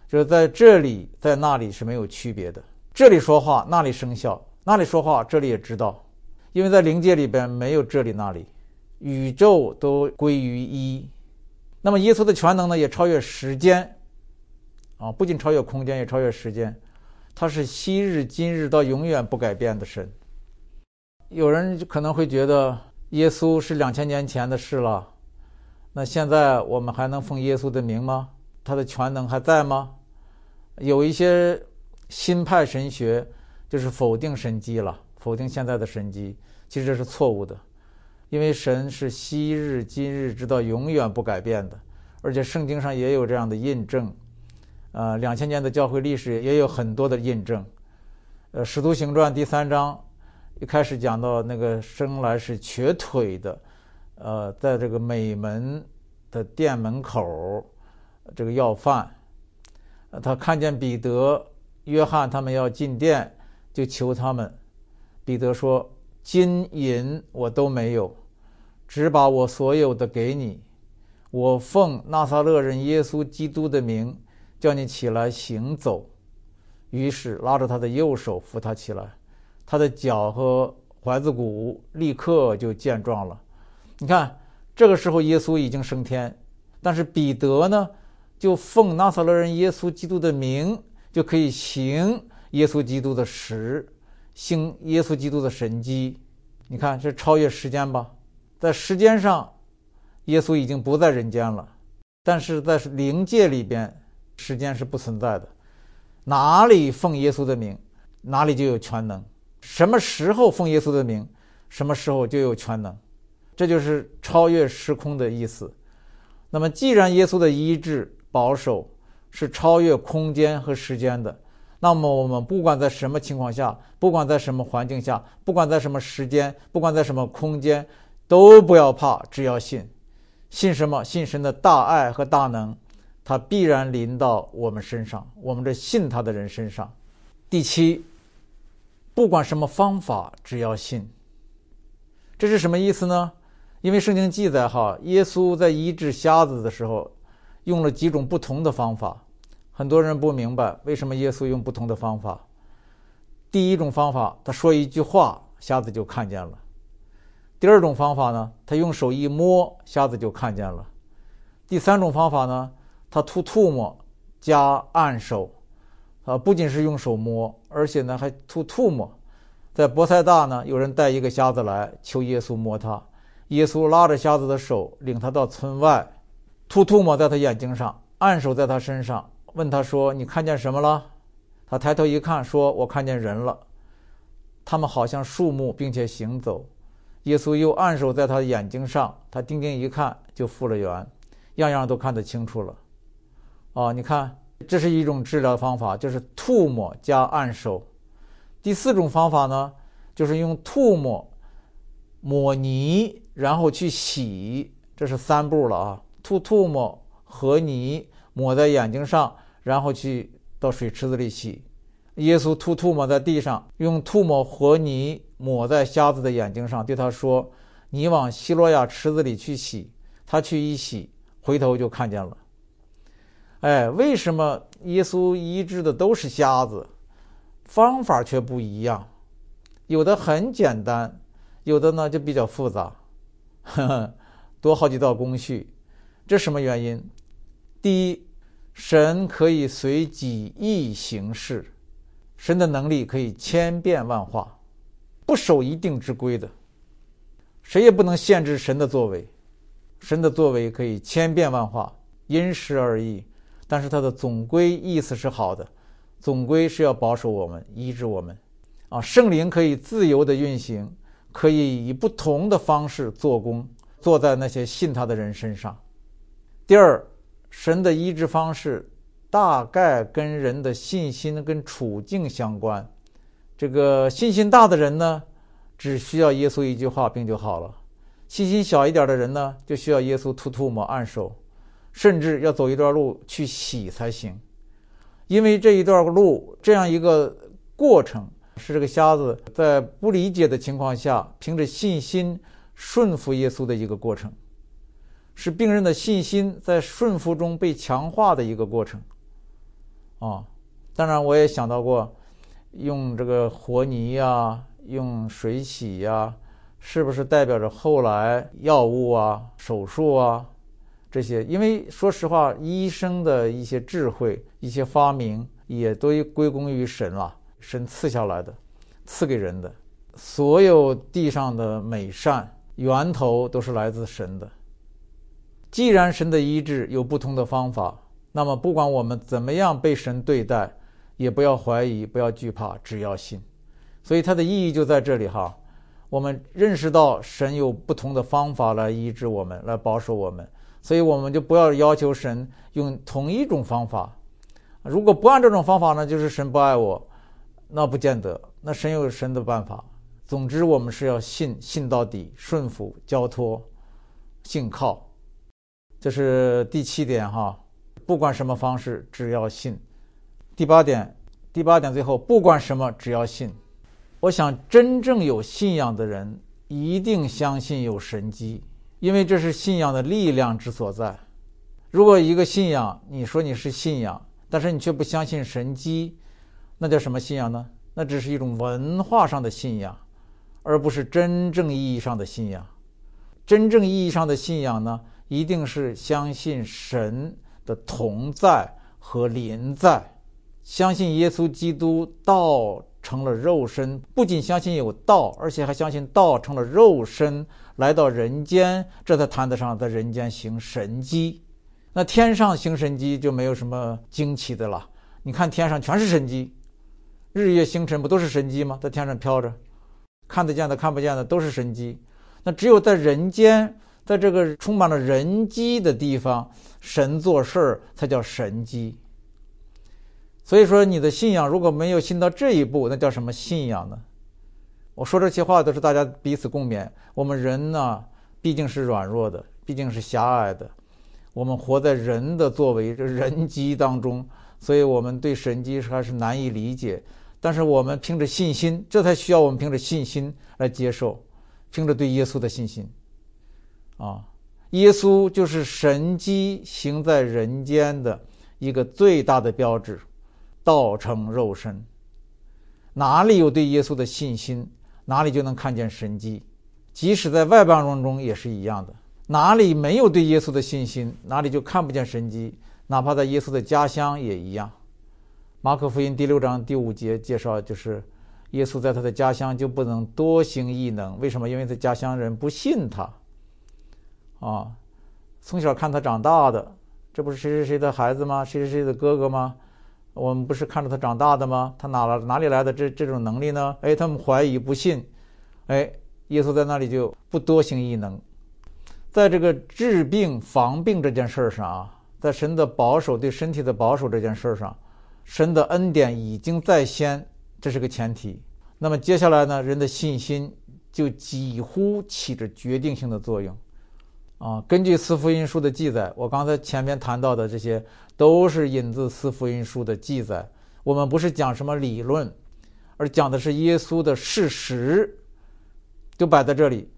Speaker 1: 就是在这里，在那里是没有区别的。这里说话，那里生效；那里说话，这里也知道。因为在灵界里边没有这里那里，宇宙都归于一。那么耶稣的全能呢，也超越时间，啊，不仅超越空间，也超越时间。他是昔日、今日到永远不改变的神。有人可能会觉得耶稣是两千年前的事了，那现在我们还能奉耶稣的名吗？他的全能还在吗？有一些新派神学就是否定神机了。否定现在的神机，其实这是错误的，因为神是昔日、今日直到永远不改变的，而且圣经上也有这样的印证，呃，两千年的教会历史也有很多的印证。呃，《使徒行传》第三章一开始讲到那个生来是瘸腿的，呃，在这个美门的店门口，这个要饭，他看见彼得、约翰他们要进店，就求他们。彼得说：“金银我都没有，只把我所有的给你。我奉纳撒勒人耶稣基督的名，叫你起来行走。”于是拉着他的右手扶他起来，他的脚和踝子骨立刻就健壮了。你看，这个时候耶稣已经升天，但是彼得呢，就奉纳撒勒人耶稣基督的名，就可以行耶稣基督的实。行耶稣基督的神迹，你看这超越时间吧？在时间上，耶稣已经不在人间了，但是在灵界里边，时间是不存在的。哪里奉耶稣的名，哪里就有全能；什么时候奉耶稣的名，什么时候就有全能。这就是超越时空的意思。那么，既然耶稣的医治、保守是超越空间和时间的。那么我们不管在什么情况下，不管在什么环境下，不管在什么时间，不管在什么空间，都不要怕，只要信。信什么？信神的大爱和大能，他必然临到我们身上，我们这信他的人身上。第七，不管什么方法，只要信。这是什么意思呢？因为圣经记载哈，耶稣在医治瞎子的时候，用了几种不同的方法。很多人不明白为什么耶稣用不同的方法。第一种方法，他说一句话，瞎子就看见了；第二种方法呢，他用手一摸，瞎子就看见了；第三种方法呢，他吐唾沫加按手，啊，不仅是用手摸，而且呢还吐唾沫。在博塞大呢，有人带一个瞎子来求耶稣摸他，耶稣拉着瞎子的手，领他到村外，吐唾沫在他眼睛上，按手在他身上。问他说：“你看见什么了？”他抬头一看，说：“我看见人了，他们好像树木，并且行走。”耶稣又按手在他的眼睛上，他定睛一看，就复了原，样样都看得清楚了。哦，你看，这是一种治疗方法，就是吐沫加按手。第四种方法呢，就是用吐沫抹泥，然后去洗，这是三步了啊，吐吐沫和泥。抹在眼睛上，然后去到水池子里洗。耶稣吐吐沫在地上，用吐沫和泥抹在瞎子的眼睛上，对他说：“你往希罗亚池子里去洗。”他去一洗，回头就看见了。哎，为什么耶稣医治的都是瞎子，方法却不一样？有的很简单，有的呢就比较复杂，呵呵，多好几道工序。这什么原因？第一。神可以随己意行事，神的能力可以千变万化，不守一定之规的。谁也不能限制神的作为，神的作为可以千变万化，因时而异。但是他的总归意思是好的，总归是要保守我们、医治我们。啊，圣灵可以自由的运行，可以以不同的方式做工，做在那些信他的人身上。第二，神的医治方式大概跟人的信心跟处境相关。这个信心大的人呢？只需要耶稣一句话，病就好了。信心小一点的人呢，就需要耶稣吐吐沫、按手，甚至要走一段路去洗才行。因为这一段路这样一个过程，是这个瞎子在不理解的情况下，凭着信心顺服耶稣的一个过程，是病人的信心在顺服中被强化的一个过程。啊，当然我也想到过，用这个和泥呀。用水洗呀，是不是代表着后来药物啊、手术啊这些？因为说实话，医生的一些智慧、一些发明，也都归功于神了，神赐下来的，赐给人的。所有地上的美善源头都是来自神的。既然神的医治有不同的方法，那么不管我们怎么样被神对待，也不要怀疑，不要惧怕，只要信。所以它的意义就在这里哈，我们认识到神有不同的方法来医治我们，来保守我们，所以我们就不要要求神用同一种方法。如果不按这种方法呢，就是神不爱我，那不见得。那神有神的办法。总之，我们是要信，信到底，顺服、交托、信靠。这是第七点哈，不管什么方式，只要信。第八点，第八点最后，不管什么，只要信。我想，真正有信仰的人一定相信有神迹，因为这是信仰的力量之所在。如果一个信仰，你说你是信仰，但是你却不相信神迹，那叫什么信仰呢？那只是一种文化上的信仰，而不是真正意义上的信仰。真正意义上的信仰呢，一定是相信神的同在和临在，相信耶稣基督道。成了肉身，不仅相信有道，而且还相信道成了肉身来到人间，这才谈得上在人间行神迹。那天上行神迹就没有什么惊奇的了。你看天上全是神迹，日月星辰不都是神迹吗？在天上飘着，看得见的、看不见的都是神迹。那只有在人间，在这个充满了人机的地方，神做事儿才叫神机。所以说，你的信仰如果没有信到这一步，那叫什么信仰呢？我说这些话都是大家彼此共勉。我们人呢，毕竟是软弱的，毕竟是狭隘的，我们活在人的作为、这人机当中，所以我们对神机还是难以理解。但是我们凭着信心，这才需要我们凭着信心来接受，凭着对耶稣的信心。啊，耶稣就是神机行在人间的一个最大的标志。道成肉身，哪里有对耶稣的信心，哪里就能看见神迹。即使在外邦人中也是一样的，哪里没有对耶稣的信心，哪里就看不见神迹。哪怕在耶稣的家乡也一样。马可福音第六章第五节介绍，就是耶稣在他的家乡就不能多行异能。为什么？因为他家乡人不信他。啊，从小看他长大的，这不是谁谁谁的孩子吗？谁谁谁的哥哥吗？我们不是看着他长大的吗？他哪来哪里来的这这种能力呢？哎，他们怀疑不信，哎，耶稣在那里就不多行异能，在这个治病防病这件事上啊，在神的保守对身体的保守这件事上，神的恩典已经在先，这是个前提。那么接下来呢，人的信心就几乎起着决定性的作用。啊，根据四福音书的记载，我刚才前面谈到的这些都是引自四福音书的记载。我们不是讲什么理论，而讲的是耶稣的事实，就摆在这里，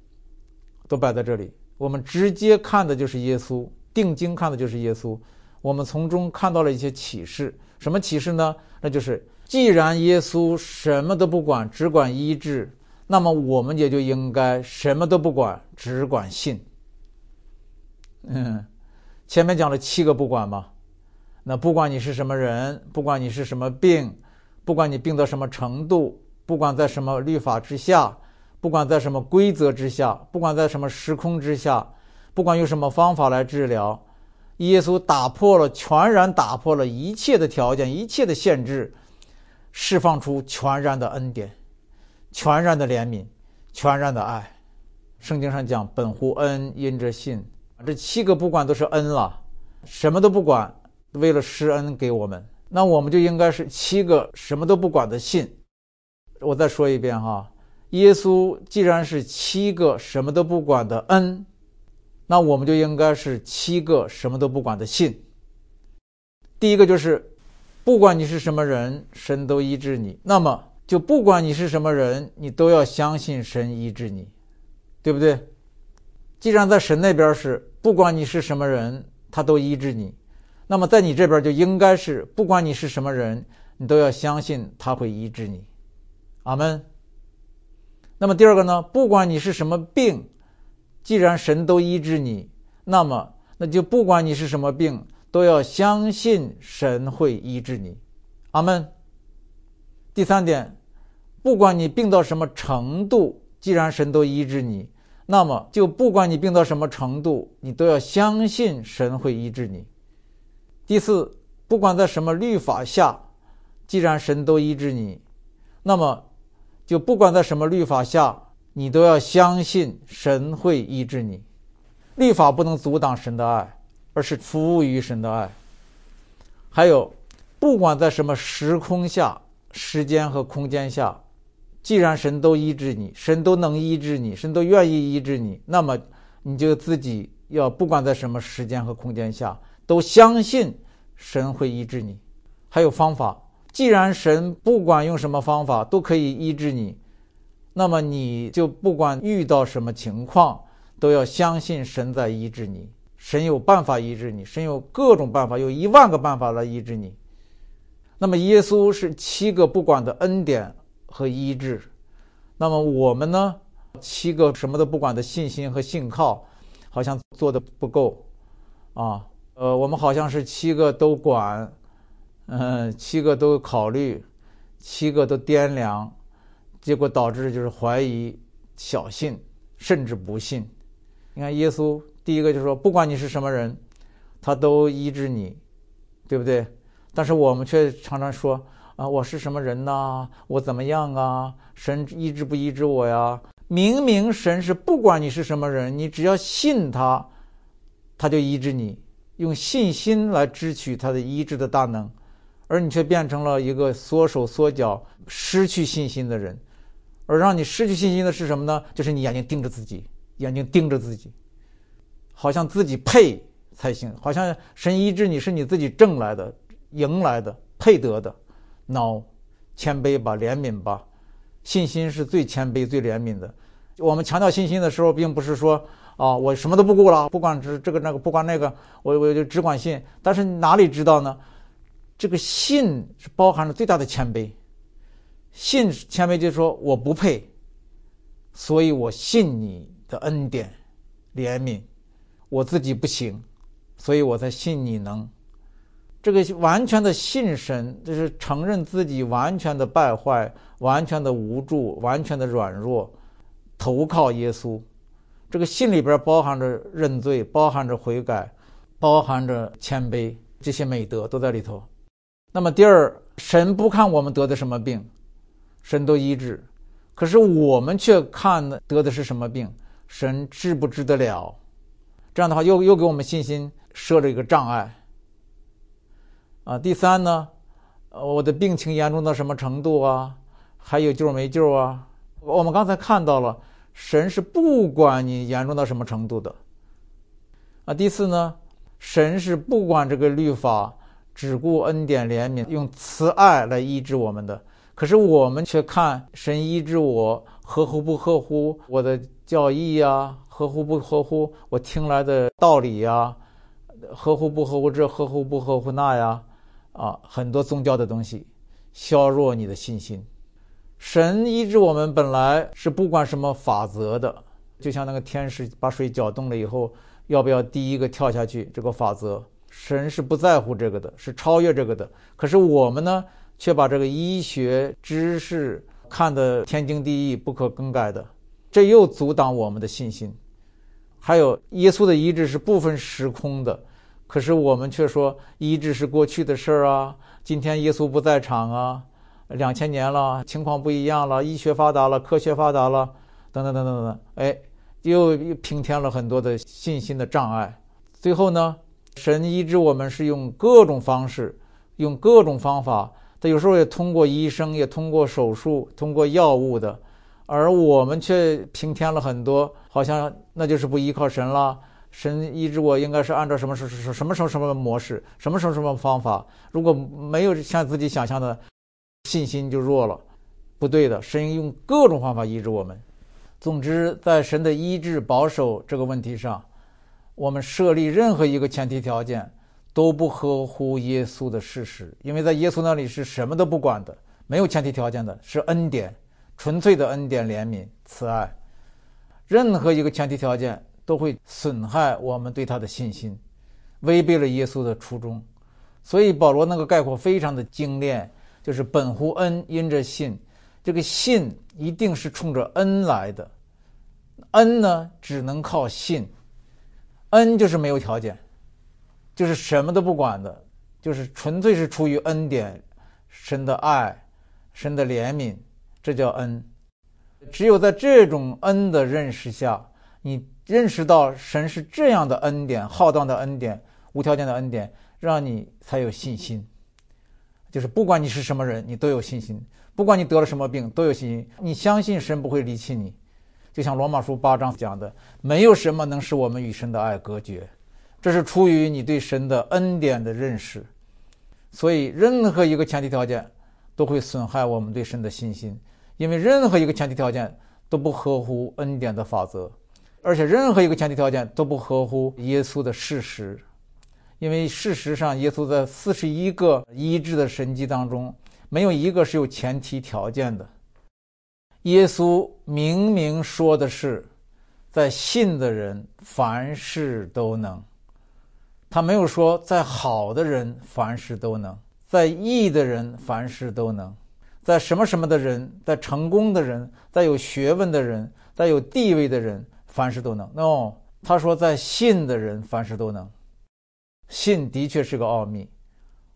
Speaker 1: 都摆在这里。我们直接看的就是耶稣，定睛看的就是耶稣。我们从中看到了一些启示，什么启示呢？那就是既然耶稣什么都不管，只管医治，那么我们也就应该什么都不管，只管信。嗯，前面讲了七个不管嘛，那不管你是什么人，不管你是什么病，不管你病到什么程度，不管在什么律法之下，不管在什么规则之下，不管在什么时空之下，不管用什么方法来治疗，耶稣打破了，全然打破了一切的条件，一切的限制，释放出全然的恩典，全然的怜悯，全然的爱。圣经上讲：“本乎恩，因着信。”这七个不管都是恩了，什么都不管，为了施恩给我们，那我们就应该是七个什么都不管的信。我再说一遍哈，耶稣既然是七个什么都不管的恩，那我们就应该是七个什么都不管的信。第一个就是，不管你是什么人，神都医治你，那么就不管你是什么人，你都要相信神医治你，对不对？既然在神那边是。不管你是什么人，他都医治你。那么在你这边就应该是，不管你是什么人，你都要相信他会医治你。阿门。那么第二个呢？不管你是什么病，既然神都医治你，那么那就不管你是什么病，都要相信神会医治你。阿门。第三点，不管你病到什么程度，既然神都医治你。那么，就不管你病到什么程度，你都要相信神会医治你。第四，不管在什么律法下，既然神都医治你，那么就不管在什么律法下，你都要相信神会医治你。律法不能阻挡神的爱，而是服务于神的爱。还有，不管在什么时空下、时间和空间下。既然神都医治你，神都能医治你，神都愿意医治你，那么你就自己要不管在什么时间和空间下，都相信神会医治你。还有方法，既然神不管用什么方法都可以医治你，那么你就不管遇到什么情况，都要相信神在医治你。神有办法医治你，神有各种办法，有一万个办法来医治你。那么耶稣是七个不管的恩典。和医治，那么我们呢？七个什么都不管的信心和信靠，好像做的不够啊。呃，我们好像是七个都管，嗯，七个都考虑，七个都掂量，结果导致就是怀疑、小信，甚至不信。你看，耶稣第一个就说，不管你是什么人，他都医治你，对不对？但是我们却常常说。啊，我是什么人呐？我怎么样啊？神医治不医治我呀？明明神是不管你是什么人，你只要信他，他就医治你，用信心来支取他的医治的大能，而你却变成了一个缩手缩脚、失去信心的人。而让你失去信心的是什么呢？就是你眼睛盯着自己，眼睛盯着自己，好像自己配才行，好像神医治你是你自己挣来的、赢来的、配得的。孬，谦卑吧，怜悯吧，信心是最谦卑、最怜悯的。我们强调信心的时候，并不是说啊，我什么都不顾了，不管这这个那个，不管那个，我我就只管信。但是哪里知道呢？这个信是包含着最大的谦卑。信谦卑就是说我不配，所以我信你的恩典、怜悯。我自己不行，所以我才信你能。这个完全的信神，就是承认自己完全的败坏、完全的无助、完全的软弱，投靠耶稣。这个信里边包含着认罪，包含着悔改，包含着谦卑，这些美德都在里头。那么第二，神不看我们得的什么病，神都医治，可是我们却看得的是什么病，神治不治得了？这样的话，又又给我们信心设了一个障碍。啊，第三呢，我的病情严重到什么程度啊？还有救没救啊？我们刚才看到了，神是不管你严重到什么程度的。啊，第四呢，神是不管这个律法，只顾恩典怜悯，用慈爱来医治我们的。可是我们却看神医治我，合乎不合乎我的教义呀？合乎不合乎我听来的道理呀？合乎不合乎这？合乎不合乎那呀？啊，很多宗教的东西削弱你的信心。神医治我们本来是不管什么法则的，就像那个天使把水搅动了以后，要不要第一个跳下去？这个法则，神是不在乎这个的，是超越这个的。可是我们呢，却把这个医学知识看得天经地义、不可更改的，这又阻挡我们的信心。还有耶稣的医治是不分时空的，可是我们却说医治是过去的事儿啊。今天耶稣不在场啊，两千年了，情况不一样了，医学发达了，科学发达了，等等等等等等，哎，又又平添了很多的信心的障碍。最后呢，神医治我们是用各种方式，用各种方法，他有时候也通过医生，也通过手术，通过药物的。而我们却平添了很多，好像那就是不依靠神了。神医治我应该是按照什么什什什么什么什么模式，什么什么什么方法。如果没有像自己想象的，信心就弱了。不对的，神用各种方法医治我们。总之，在神的医治保守这个问题上，我们设立任何一个前提条件都不合乎耶稣的事实，因为在耶稣那里是什么都不管的，没有前提条件的，是恩典。纯粹的恩典、怜悯、慈爱，任何一个前提条件都会损害我们对他的信心，违背了耶稣的初衷。所以保罗那个概括非常的精炼，就是本乎恩，因着信。这个信一定是冲着恩来的，恩呢只能靠信，恩就是没有条件，就是什么都不管的，就是纯粹是出于恩典、神的爱、神的怜悯。这叫恩，只有在这种恩的认识下，你认识到神是这样的恩典，浩荡的恩典，无条件的恩典，让你才有信心。就是不管你是什么人，你都有信心；不管你得了什么病，都有信心。你相信神不会离弃你，就像罗马书八章讲的，没有什么能使我们与神的爱隔绝。这是出于你对神的恩典的认识。所以，任何一个前提条件都会损害我们对神的信心。因为任何一个前提条件都不合乎恩典的法则，而且任何一个前提条件都不合乎耶稣的事实。因为事实上，耶稣在四十一个医治的神迹当中，没有一个是有前提条件的。耶稣明明说的是，在信的人凡事都能，他没有说在好的人凡事都能，在义的人凡事都能。在什么什么的人，在成功的人，在有学问的人，在有地位的人，凡事都能。no，他说在信的人凡事都能。信的确是个奥秘，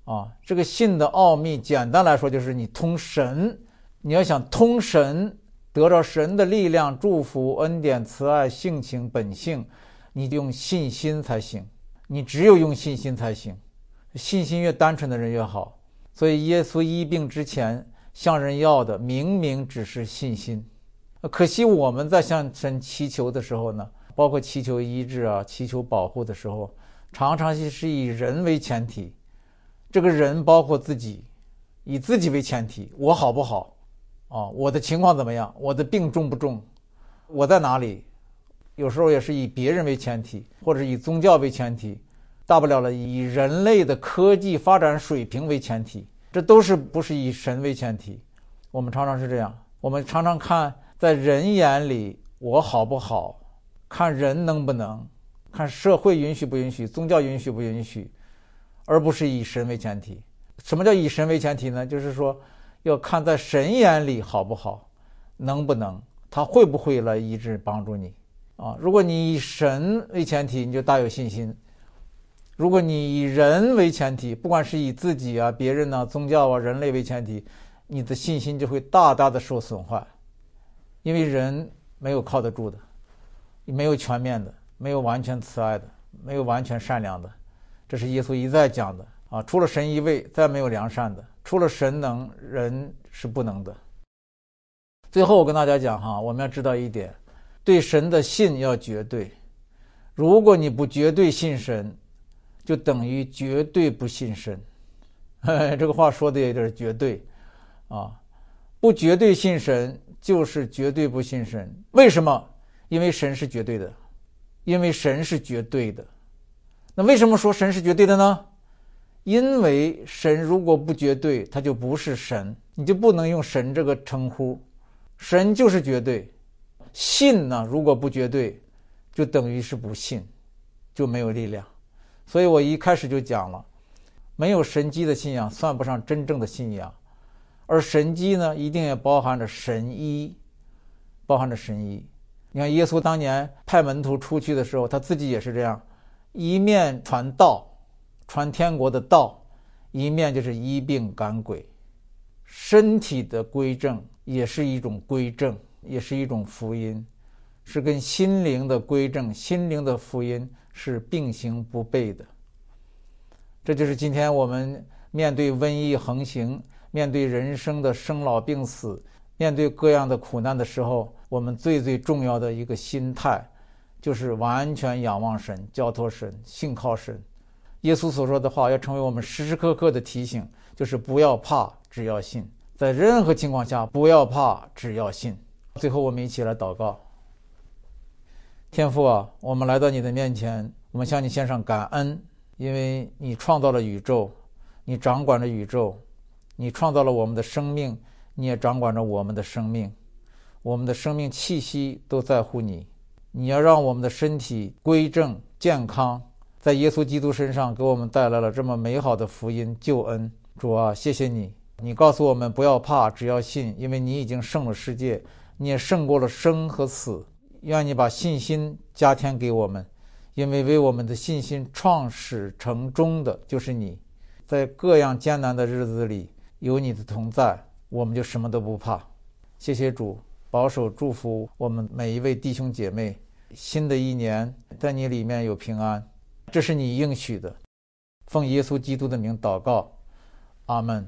Speaker 1: 啊，这个信的奥秘，简单来说就是你通神。你要想通神，得着神的力量、祝福、恩典、慈爱、性情、本性，你用信心才行。你只有用信心才行，信心越单纯的人越好。所以耶稣医病之前。向人要的明明只是信心，可惜我们在向神祈求的时候呢，包括祈求医治啊、祈求保护的时候，常常是以人为前提。这个人包括自己，以自己为前提，我好不好？啊，我的情况怎么样？我的病重不重？我在哪里？有时候也是以别人为前提，或者以宗教为前提，大不了了以人类的科技发展水平为前提。这都是不是以神为前提？我们常常是这样，我们常常看在人眼里我好不好，看人能不能，看社会允许不允许，宗教允许不允许，而不是以神为前提。什么叫以神为前提呢？就是说要看在神眼里好不好，能不能，他会不会来医治帮助你啊？如果你以神为前提，你就大有信心。如果你以人为前提，不管是以自己啊、别人呢、宗教啊、人类为前提，你的信心就会大大的受损坏，因为人没有靠得住的，没有全面的，没有完全慈爱的，没有完全善良的，这是耶稣一再讲的啊。除了神一位，再没有良善的；除了神能，人是不能的。最后我跟大家讲哈，我们要知道一点，对神的信要绝对。如果你不绝对信神，就等于绝对不信神，这个话说的有点绝对，啊，不绝对信神就是绝对不信神。为什么？因为神是绝对的，因为神是绝对的。那为什么说神是绝对的呢？因为神如果不绝对，他就不是神，你就不能用神这个称呼。神就是绝对，信呢如果不绝对，就等于是不信，就没有力量。所以我一开始就讲了，没有神机的信仰算不上真正的信仰，而神迹呢，一定也包含着神医，包含着神医。你看，耶稣当年派门徒出去的时候，他自己也是这样，一面传道，传天国的道，一面就是医病赶鬼。身体的归正也是一种归正，也是一种福音，是跟心灵的归正、心灵的福音是并行不悖的。这就是今天我们面对瘟疫横行、面对人生的生老病死、面对各样的苦难的时候，我们最最重要的一个心态，就是完全仰望神、交托神、信靠神。耶稣所说的话要成为我们时时刻刻的提醒，就是不要怕。只要信，在任何情况下不要怕，只要信。最后，我们一起来祷告。天父啊，我们来到你的面前，我们向你献上感恩，因为你创造了宇宙，你掌管着宇宙，你创造了我们的生命，你也掌管着我们的生命，我们的生命气息都在乎你。你要让我们的身体归正健康，在耶稣基督身上给我们带来了这么美好的福音救恩。主啊，谢谢你。你告诉我们不要怕，只要信，因为你已经胜了世界，你也胜过了生和死。愿你把信心加添给我们，因为为我们的信心创始成终的就是你。在各样艰难的日子里，有你的同在，我们就什么都不怕。谢谢主，保守祝福我们每一位弟兄姐妹。新的一年，在你里面有平安，这是你应许的。奉耶稣基督的名祷告，阿门。